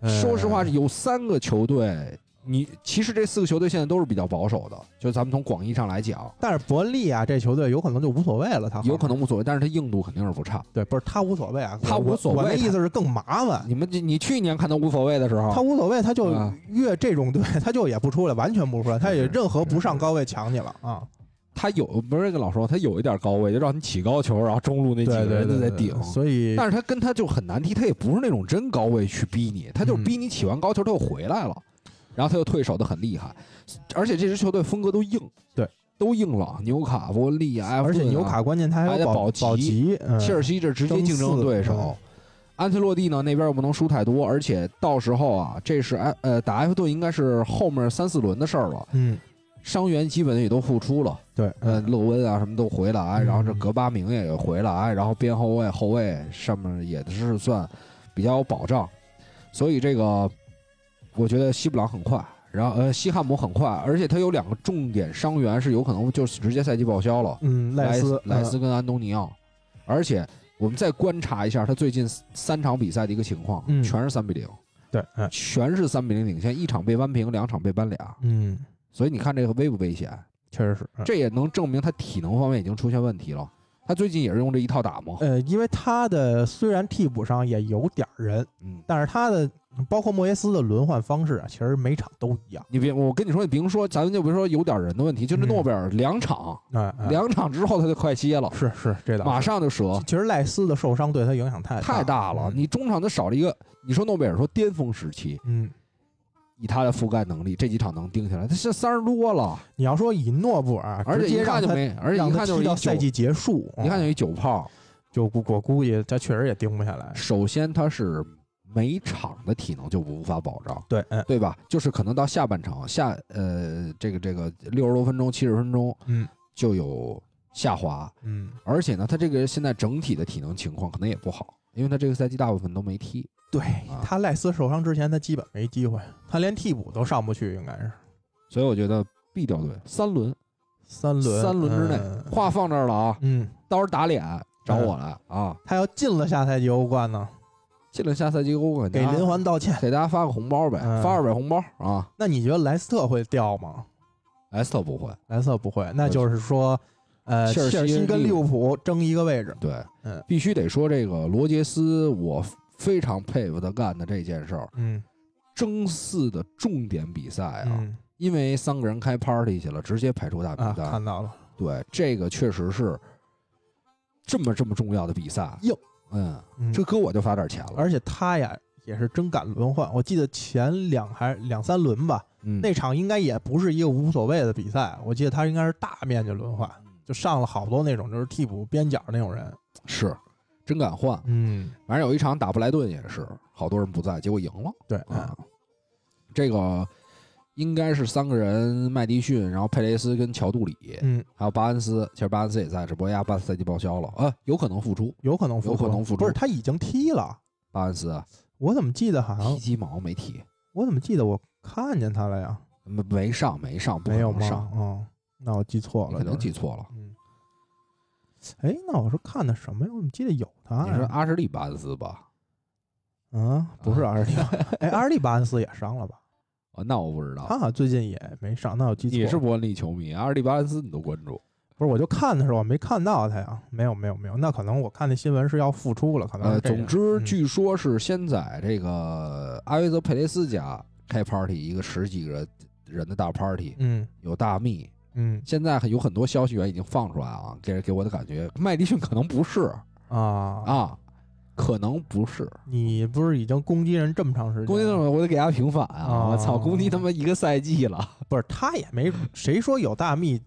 呃说实话，有三个球队，你其实这四个球队现在都是比较保守的，就咱们从广义上来讲，但是伯恩利啊，这球队有可能就无所谓了，他有可能无所谓，但是他硬度肯定是不差。对，不是他无所谓啊，他无所谓我的意思是更麻烦。你们你去年看他无所谓的时候，他无所谓，他就啊越这种队，他就也不出来，完全不出来，他也任何不上高位抢你了啊！他有不是跟老说他有一点高位，就让你起高球，然后中路那几个人就在顶。所以但是他跟他就很难踢，他也不是那种真高位去逼你，他就是逼你起完高球他又回来了，然后他又退守的很厉害，而且这支球队风格都硬，对，都硬朗，纽卡、伯恩利啊，埃弗顿啊。而且纽卡关键他还得保级。保级，嗯。切尔西这直接竞争对手。安切洛蒂呢那边又不能输太多，而且到时候啊，这是埃呃打埃弗顿应该是后面三四轮的事儿了，嗯，伤员基本也都复出了，对，呃，嗯勒温啊什么都回来，嗯。然后这格巴明也回来，然后边后卫后卫上面也是算比较有保障，所以这个我觉得西布朗很快，然后呃西汉姆很快，而且他有两个重点伤员是有可能就直接赛季报销了，嗯，莱斯莱斯跟安东尼奥，而且我们再观察一下他最近三场比赛的一个情况，嗯。全是三比零，对，嗯全是三比零领先，一场被扳平，两场被扳俩，嗯，所以你看这个危不危险？确实是，嗯。这也能证明他体能方面已经出现问题了。他最近也是用这一套打吗，呃，因为他的虽然替补上也有点儿人，嗯，但是他的包括莫耶斯的轮换方式啊，其实每场都一样。你别，我跟你说，你别说，咱们就别说有点人的问题，就那嗯诺贝尔两场，哎，哎两场之后他就快歇了，是是这倒是马上就折，其实赖斯的受伤对他影响太太大了。嗯你中场他少了一个，你说诺贝尔说巅峰时期，嗯，以他的覆盖能力，这几场能盯下来，他是三十多了，你要说以诺布尔，而且一看就没，而且一看就是赛，季结束，嗯一看就一九炮。就估我估计他确实也盯不下来。首先他是每场的体能就无法保障，对，嗯对吧？就是可能到下半场下呃这个这个六十多分钟、七十分钟嗯就有下滑，嗯，而且呢，他这个现在整体的体能情况可能也不好，因为他这个赛季大部分都没踢。对啊。他赖斯受伤之前，他基本没机会，他连替补都上不去，应该是。所以我觉得 B 掉队三轮，三轮三轮之内嗯。话放这儿了啊，嗯，到时候打脸找我来啊！他要进了下赛季欧冠呢，进了下赛季欧冠，给林环道歉。给大家发个红包呗，嗯。发二百红包啊！那你觉得莱斯特会掉吗？莱斯特不会，莱斯特不会，那就是说，呃，切尔西切尔西跟利物浦争一个位置。对，嗯。必须得说这个罗杰斯，我非常佩服他干的这件事儿，嗯争四的重点比赛啊，嗯因为三个人开 party 去了，直接排除大啊，名单。看到了，对，这个确实是这么这么重要的比赛，硬，嗯，嗯这搁我就发点钱了。而且他呀也是真敢轮换。我记得前两还两三轮吧，嗯，那场应该也不是一个无所谓的比赛，我记得他应该是大面积轮换，就上了好多那种就是替补边角那种人。是真敢换。嗯，反正有一场打布莱顿也是，好多人不在，结果赢了对，啊。这个应该是三个人，麦迪逊，然后佩雷斯跟乔杜里，嗯，还有巴恩斯。其实巴恩斯也在，只不过亚巴赛季报销了啊，有可能复出。有可能复出有出可能复出不是他已经踢了，巴恩斯啊我怎么记得好像踢鸡毛没踢，我怎么记得我看见他了呀？没没上没上，不没有上，哦，那我记错了，你可能记错了。嗯，哎，那我是看的什么呀？我怎么记得有他你说？阿什利巴恩斯吧？嗯，不是阿什利巴，哎，阿什利巴恩斯也伤了吧？哦，那我不知道。他好像最近也没上，那我记错了。你是伯恩利球迷，阿什利巴恩斯你都关注？不是？我就看的时候我没看到他呀，没有没有没有，那可能我看那新闻是要复出了，可能。总之，嗯据说是先在这个阿维泽佩雷斯家开 party，一个十几个人人的大 party，嗯有大蜜。嗯现在有很多消息源已经放出来啊，给给我的感觉，麦迪逊可能不是啊，啊，可能不是。你不是已经攻击人这么长时间？攻击那么，我得给他平反啊！哦我操，攻击他妈一个赛季了，不是他也没谁说有大秘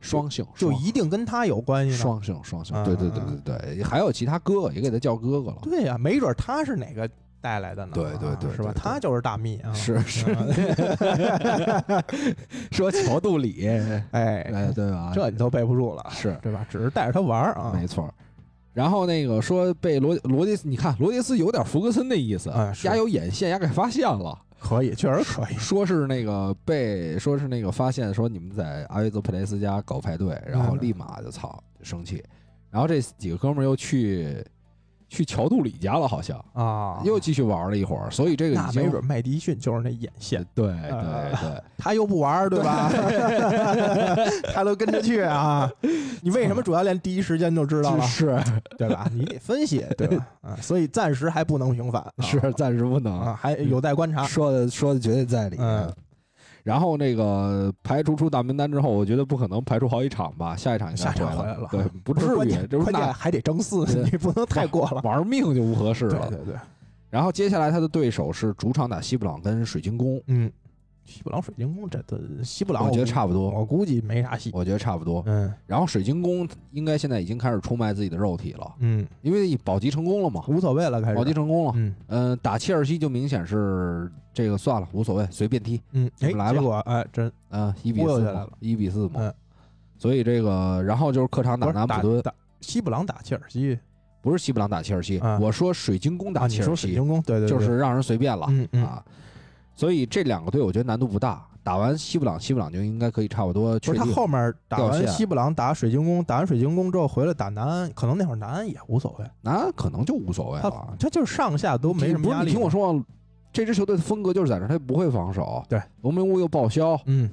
双性，就一定跟他有关系呢？双性，双性，嗯对对对嗯对对，还有其他哥哥也给他叫哥哥了。对呀、没准他是哪个带来的呢？对对对是吧？他就是大蜜啊，是 是嗯 说乔杜里，哎，哎，对吧？这你都背不住了，是对吧？只是带着他玩儿啊，没错。然后那个说被罗罗杰斯，你看罗杰斯有点福格森的意思，哎是丫有眼线，丫给发现了，可以，确实可以。说是那个被说是那个发现说你们在阿维泽佩雷斯家搞派对，然后嗯立马就操生气，然后这几个哥们儿又去去乔杜里家了，好像啊，又继续玩了一会儿，所以这个那没准麦迪逊就是那眼线，对呃对对，他又不玩，对吧？他都跟着去啊！你为什么主教练第一时间就知道了，是对吧？你得分析，对吧？啊，所以暂时还不能平反，啊是暂时不能啊，还有待观察。说的说的绝对在理。嗯然后那个排除出大名单之后，我觉得不可能排除好几场吧，下一场下场回回来了。对，不至于这不是那关键还得争四，你不能太过了。玩命就不合适了。对对对，然后接下来他的对手是主场打西布朗跟水晶宫，嗯，西布朗水晶宫这这西布朗，我觉得差不多。我估计没啥戏。我觉得差不多。嗯。然后水晶宫应该现在已经开始出卖自己的肉体了，嗯，因为保级成功了嘛，无所谓了，开始。保级成功了。嗯。嗯，打切尔西就明显是这个算了，无所谓，随便踢。嗯，哎，来吧结果哎真啊，一比四一比四嘛。嗯所以这个，然后就是客场打南普敦，打西布朗打切尔西不是西布朗打切尔西，啊我说水晶宫打切尔西，说水晶宫，对对，对就是让人随便了、啊。所以这两个队我觉得难度不大，打完西布朗，西布朗就应该可以差不多不是他。后面打完西布朗打水晶宫，打完水晶宫之后回来打南安，可能那会儿南安也无所谓，南安可能就无所谓了。他就是上下都没什么不是压力。你听我，说啊，这支球队的风格就是在这儿，他不会防守。对，罗明乌又报销，嗯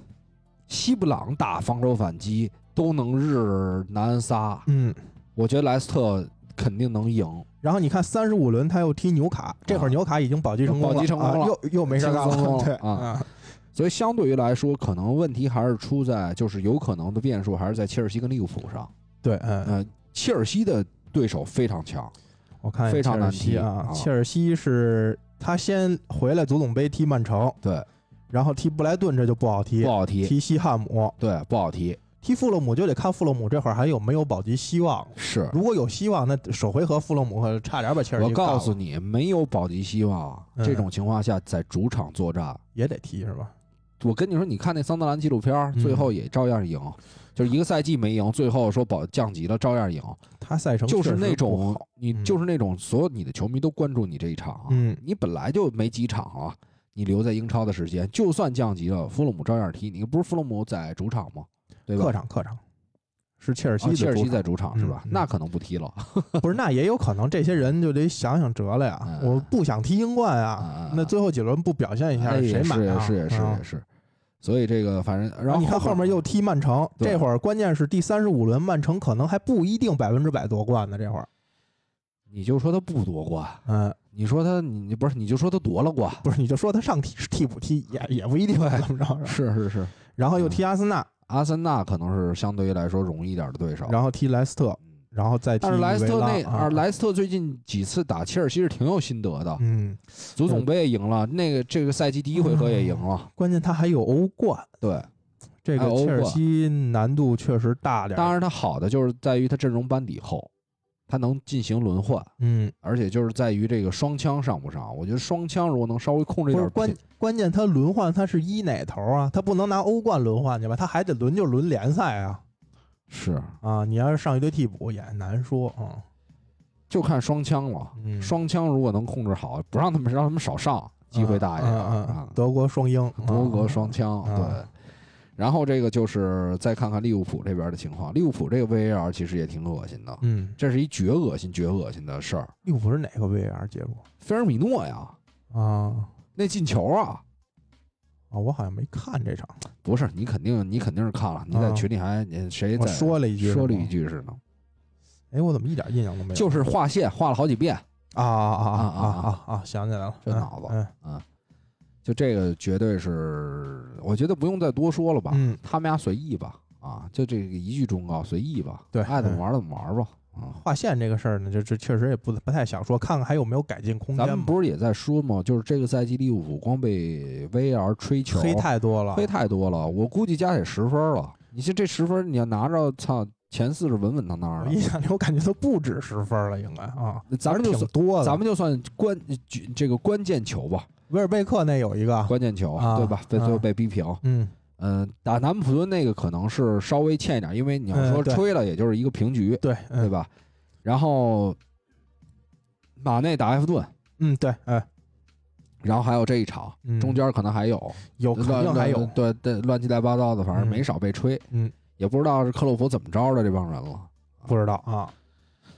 西布朗打防守反击都能日南安仨，嗯。我觉得莱斯特肯定能赢。然后你看三十五轮他又踢纽卡，这会儿纽卡已经保级成功了，保级成功了啊又又没事干了，了对啊所以相对于来说，可能问题还是出在就是有可能的变数还是在切尔西跟利物浦上。对，嗯，呃，切尔西的对手非常强，我看非常难踢啊，切尔西是他先回来足总杯踢曼城，对，然后踢布莱顿这就不好踢不，好踢，踢西汉姆，对，不好踢，踢富勒姆就得看富勒姆这会儿还有没有保级希望。是。如果有希望，那首回合富勒姆差点把切尔西我告诉你，没有保级希望，嗯。这种情况下在主场作战，也得踢是吧？我跟你说，你看那桑德兰纪录片最后也照样赢，就是一个赛季没赢，最后说保降级了，照样赢，他赛程就是那种你嗯就是那种所有你的球迷都关注你这一场啊，嗯你本来就没几场啊，你留在英超的时间，就算降级了，弗洛姆照样踢，你不是弗洛姆在主场吗？对吧？客场客场是切尔西啊，切尔西在主场是吧？那可能不踢了 不是，那也有可能这些人就得想想辙了呀。嗯我不想踢英冠啊，啊那最后几轮不表现一下，哎谁买啊？是也是也是啊也是，所以这个反正然后你看后面又踢曼城，这会儿关键是第三十五轮，曼城可能还不一定百分之百夺冠呢。这会儿，你就说他不夺冠，嗯，你说他你你不是你就说他夺了冠，不是，你就说他上替替补踢也也不一定对怎么着。是是是是，然后又踢阿森纳，阿森纳可能是相对于来说容易一点的对手，然后踢莱斯特，嗯然后再踢但是莱斯特那啊啊，莱斯特最近几次打切尔西是挺有心得的，嗯，足总杯也赢了，那个这个赛季第一回合也赢了，关键他还有欧冠，对。这个切尔西难度确实大点。当然，他好的就是在于他阵容班底厚，他能进行轮换，嗯，而且就是在于这个双枪上不上。我觉得双枪如果能稍微控制一点不是关关键，他轮换他是一哪头啊？他不能拿欧冠轮换去吧？他还得轮就轮联赛啊是啊！你要是上一堆替补也难说啊。就看双枪了。嗯，双枪如果能控制好，不让他们让他们少上，机会大一点嗯嗯嗯啊。德国双鹰，德国啊双枪啊对。然后这个就是再看看利物浦这边的情况，利物浦这个 VAR 其实也挺恶心的，嗯，这是一绝恶心、绝恶心的事儿。利物浦是哪个 VAR 结果菲尔米诺呀，啊？那进球啊，啊，我好像没看这场，不是你肯定你肯定是看了，你在啊群里还你谁我在说了一句，说了一。句是呢，哎，我怎么一点印象都没有？就是画线画了好几遍，啊啊啊啊啊啊啊！想起来了，嗯这脑子嗯就这个绝对是，我觉得不用再多说了吧，嗯，他们俩随意吧，啊，就这个一句忠告，随意吧，对爱怎么嗯玩怎么玩吧，啊。划线这个事儿呢，这这确实也不不太想说，看看还有没有改进空间咱。们不是也在说吗？就是这个赛季利物浦光被 VAR 吹球，黑太多了，黑太多了，我估计加起十分了。你像这十分，你要拿着，操，前四是稳稳当当的。我印象里我感觉都不止十分了，应该啊，咱们就算多的。咱们就算关这个关键球吧，威尔贝克那有一个，关键球啊对吧？被最后被逼平。嗯嗯，打南普敦那个可能是稍微欠一点，因为你要说吹了，也就是一个平局，对，嗯对吧？然后马内打埃弗顿，嗯对，哎然后还有这一场，嗯中间可能还有，有肯乱定还有，对对，乱七八糟的，反正嗯没少被吹。嗯，也不知道是克洛普怎么着的这帮人了。不知道啊，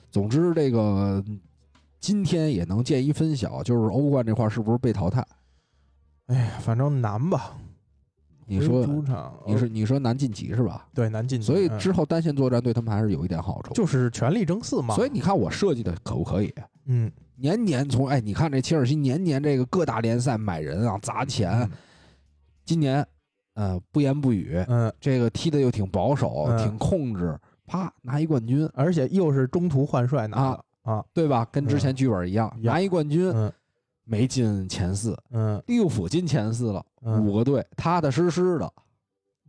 总之，这个今天也能见一分晓，就是欧冠这块是不是被淘汰？哎呀，反正难吧。回你说主场，你是你说难晋级是吧？对难进去，嗯所以之后单线作战对他们还是有一点好处。就是全力争四嘛。所以你看我设计的可不可以？嗯，年年从哎，你看这切尔西年年这个各大联赛买人啊砸钱，今年呃不言不语，嗯，这个踢的又挺保守，嗯挺控制，啪拿一冠军，而且又是中途换帅拿的啊，对吧？跟之前剧本一样，一样拿一冠军嗯没进前四，嗯利物浦进前四了，嗯五个队踏踏实实的。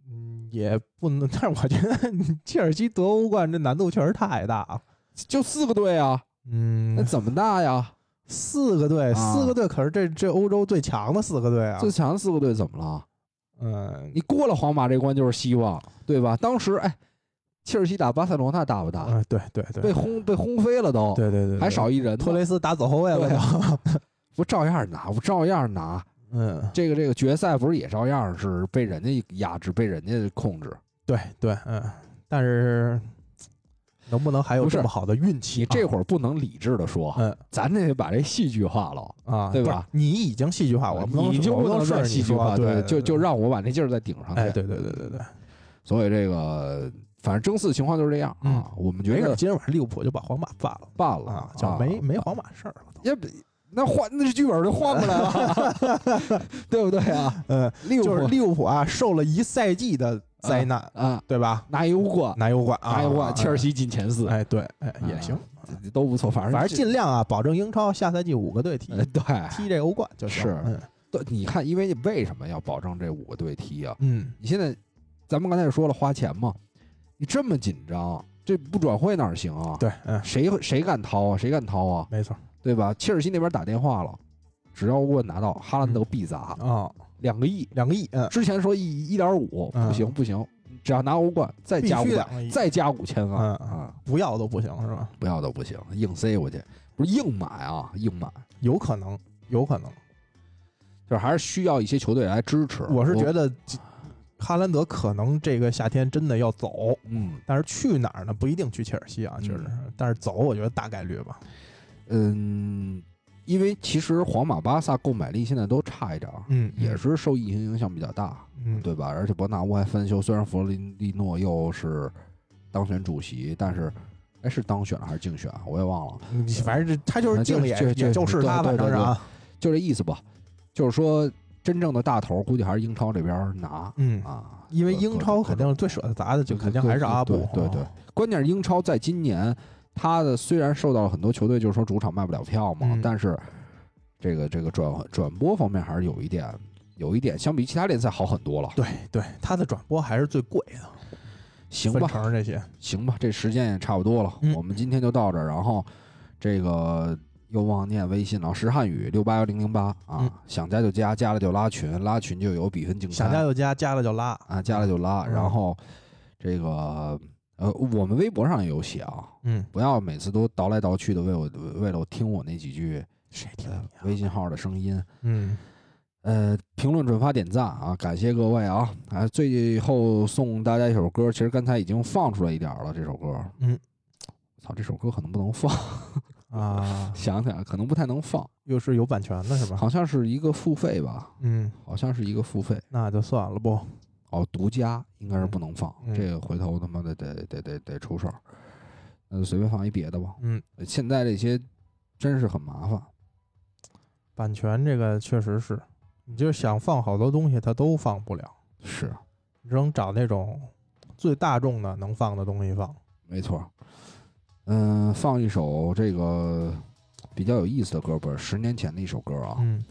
嗯，也不能，但是我觉得切尔西得欧冠这难度确实太大了。就四个队啊，嗯那嗯，怎么大呀？四个队，啊四个队可是这这欧洲最强的四个队啊。最强的四个队怎么了？嗯，你过了皇马这关就是希望，对吧？当时哎，切尔西打巴塞罗那大不大？嗯，对对对，被轰被轰飞了都，对对对，还少一人。托雷斯打走后卫了都。不照样拿，不照样拿。嗯，这个这个决赛不是也照样是被人家压制，被人家控制。对对，嗯，但是能不能还有这么好的运气啊？你这会儿不能理智的说，嗯咱得把这戏剧化了。啊，对吧？你已经戏剧化，我不能你就不能算戏剧化，对，就就让我把那劲儿再顶上去。哎，对对对对对，所以这个反正争四情况就是这样啊。嗯我们觉得今天晚上利物浦就把皇马办了办了啊，就没没皇马事儿了都。也不那换那剧本就换过来了，对不对啊？嗯，利物浦就是利物浦啊，受了一赛季的灾难，啊，对吧？拿一欧冠，拿欧冠啊，拿一欧冠，啊切尔西进前四，哎，对，哎也啊行，都不错。反正反正尽量啊，保证英超下赛季五个队踢呃对踢这欧冠就行。是嗯对，你看，因为你为什么要保证这五个队踢啊？嗯，你现在，咱们刚才也说了，花钱嘛，你这么紧张，这不转会哪儿行啊？对，嗯，谁谁敢掏啊？谁敢掏啊？没错对吧？切尔西那边打电话了，只要沃拿到，哈兰德必砸啊，两个亿。两个亿，嗯，之前说一一点五，嗯不行不行，只要拿欧冠再加五百再加五千万嗯啊，不要都不行是吧？不要都不行，硬塞过去，不是硬买啊，硬买，有可能，有可能。就是还是需要一些球队来支持。我是觉得哈兰德可能这个夏天真的要走，嗯但是去哪儿呢？不一定去切尔西啊，确实是。但是走，我觉得大概率吧。嗯，因为其实皇马、巴萨购买力现在都差一点儿，嗯，也是受疫情影响比较大，嗯，对吧？而且伯纳乌还翻修，虽然弗洛林蒂诺又是当选主席，但是哎是当选了还是竞选啊？我也忘了，嗯，反正这他就是竞也就就也就是他，反正是啊，就这意思吧。就是说，真正的大头估计还是英超这边拿嗯，啊，因为英超肯定是最舍得砸的，就肯定还是阿布。对对对，关键是英超在今年，他的虽然受到了很多球队就是说主场卖不了票嘛，嗯但是这个这个转转播方面还是有一点有一点相比其他联赛好很多了。对对，他的转播还是最贵的，分行吧，成这些。行吧，这时间也差不多了，嗯我们今天就到这儿。然后这个又忘念微信了，石汉语六八幺零零八啊，嗯想加就加，加了就拉群，拉群就有比分竞猜想加就加，加了就拉。啊，加了就拉。嗯然后这个呃，我们微博上也有写啊，嗯，不要每次都倒来倒去的为我为了我听我那几句谁听呃你啊？微信号的声音。嗯，呃，评论、转发、点赞啊，感谢各位啊！啊，最后送大家一首歌，其实刚才已经放出来一点了，这首歌，嗯，操，这首歌可能不能放，啊，想想可能不太能放，又是有版权的是吧？好像是一个付费吧，嗯，好像是一个付费那就算了不。哦，独家应该是不能放，嗯这个回头他妈的得得得得出事儿，那就随便放一别的吧。嗯，现在这些真是很麻烦，版权这个确实是，你就想放好多东西，它都放不了，是只能找那种最大众的能放的东西放。没错。嗯，放一首这个比较有意思的歌，不是十年前的一首歌啊，嗯，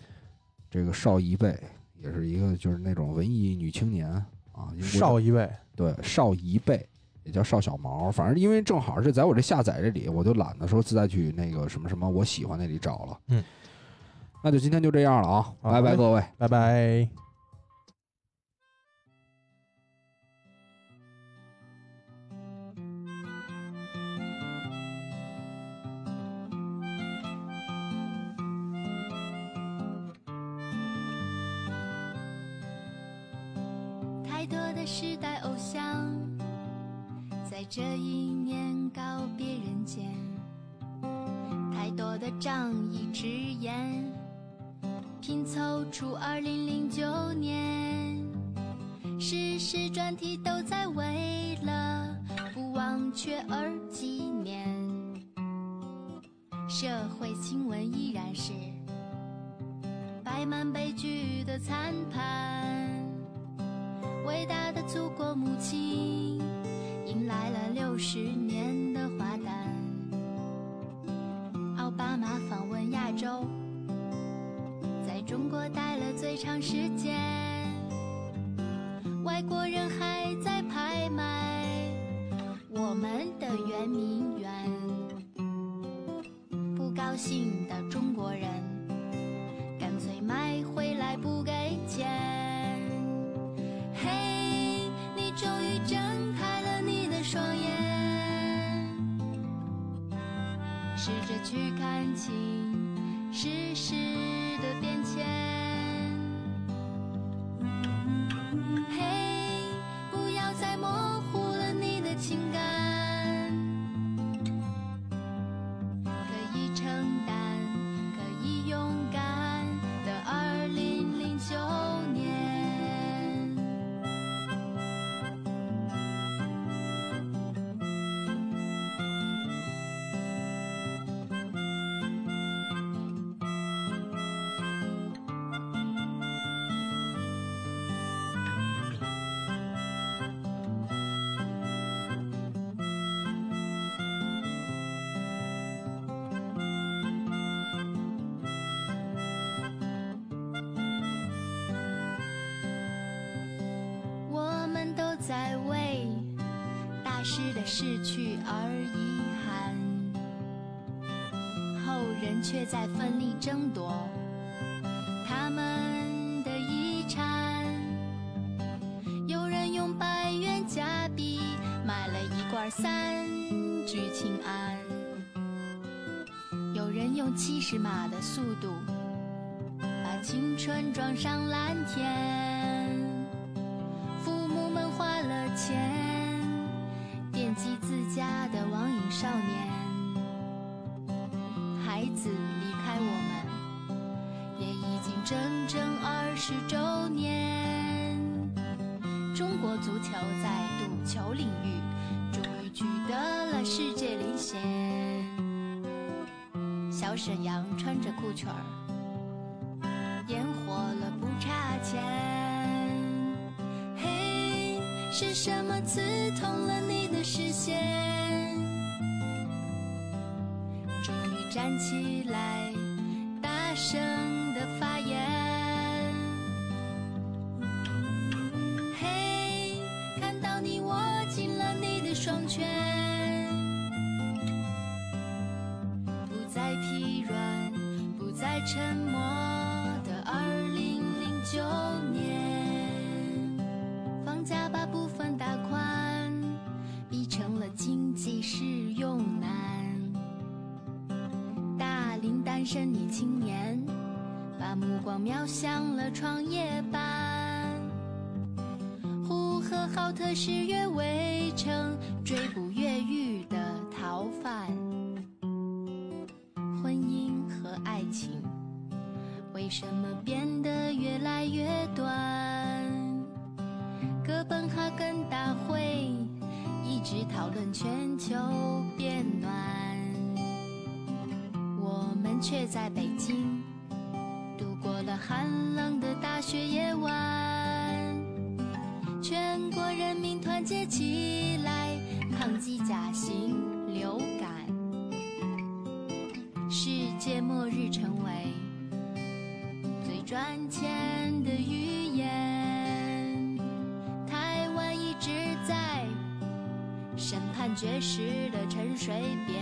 这个邵一贝也是一个就是那种文艺女青年啊，少一位，对少一辈也叫邵小毛，反正因为正好是在我这下载这里，我就懒得说自再去那个什么什么我喜欢那里找了。嗯，那就今天就这样了啊，拜拜各位。拜拜。这一年告别人间。太多的仗义执言，拼凑出二零零九年。时事专题都在为了不忘却而纪念，社会新闻依然是摆满悲剧的餐盘。伟大的祖国母亲迎来了六十年的花旦。奥巴马访问亚洲，在中国待了最长时间。外国人还在拍卖我们的圆明园，不高兴的中国人干脆买回来不给钱。嘿，你终于睁试着去看清世事的变迁。在为大师的逝去而遗憾，后人却在奋力争夺他们的遗产。有人用百元假币买了一罐三聚氰胺，有人用七十码的速度把青春装上蓝天。足球在赌球领域终于取得了世界领先。小沈阳穿着裤裙儿，烟火了不差钱。嘿是什么刺痛了你的视线？终于站起来，身女青年把目光瞄向了创业板。呼和浩特是越围城追捕越狱的逃犯。婚姻和爱情为什么变得越来越短？哥本哈根大会。一直讨论全球却在北京度过了寒冷的大雪夜晚。全国人民团结起来，抗击甲型流感，世界末日成为最赚钱的语言。台湾一直在。审判绝食的沉水边，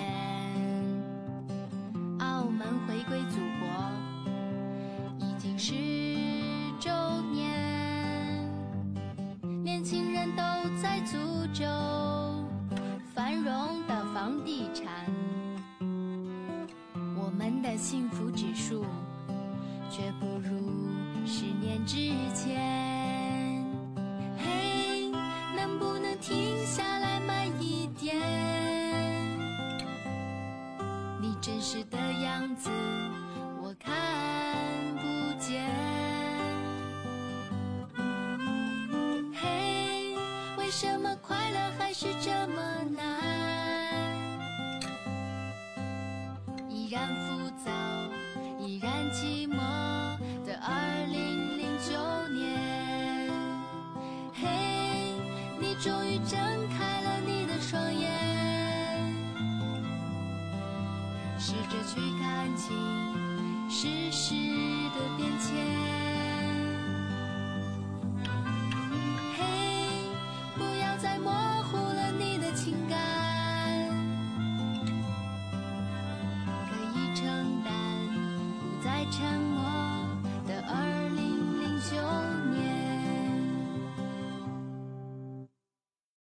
睁开了你的双眼试着去看清世事的变迁。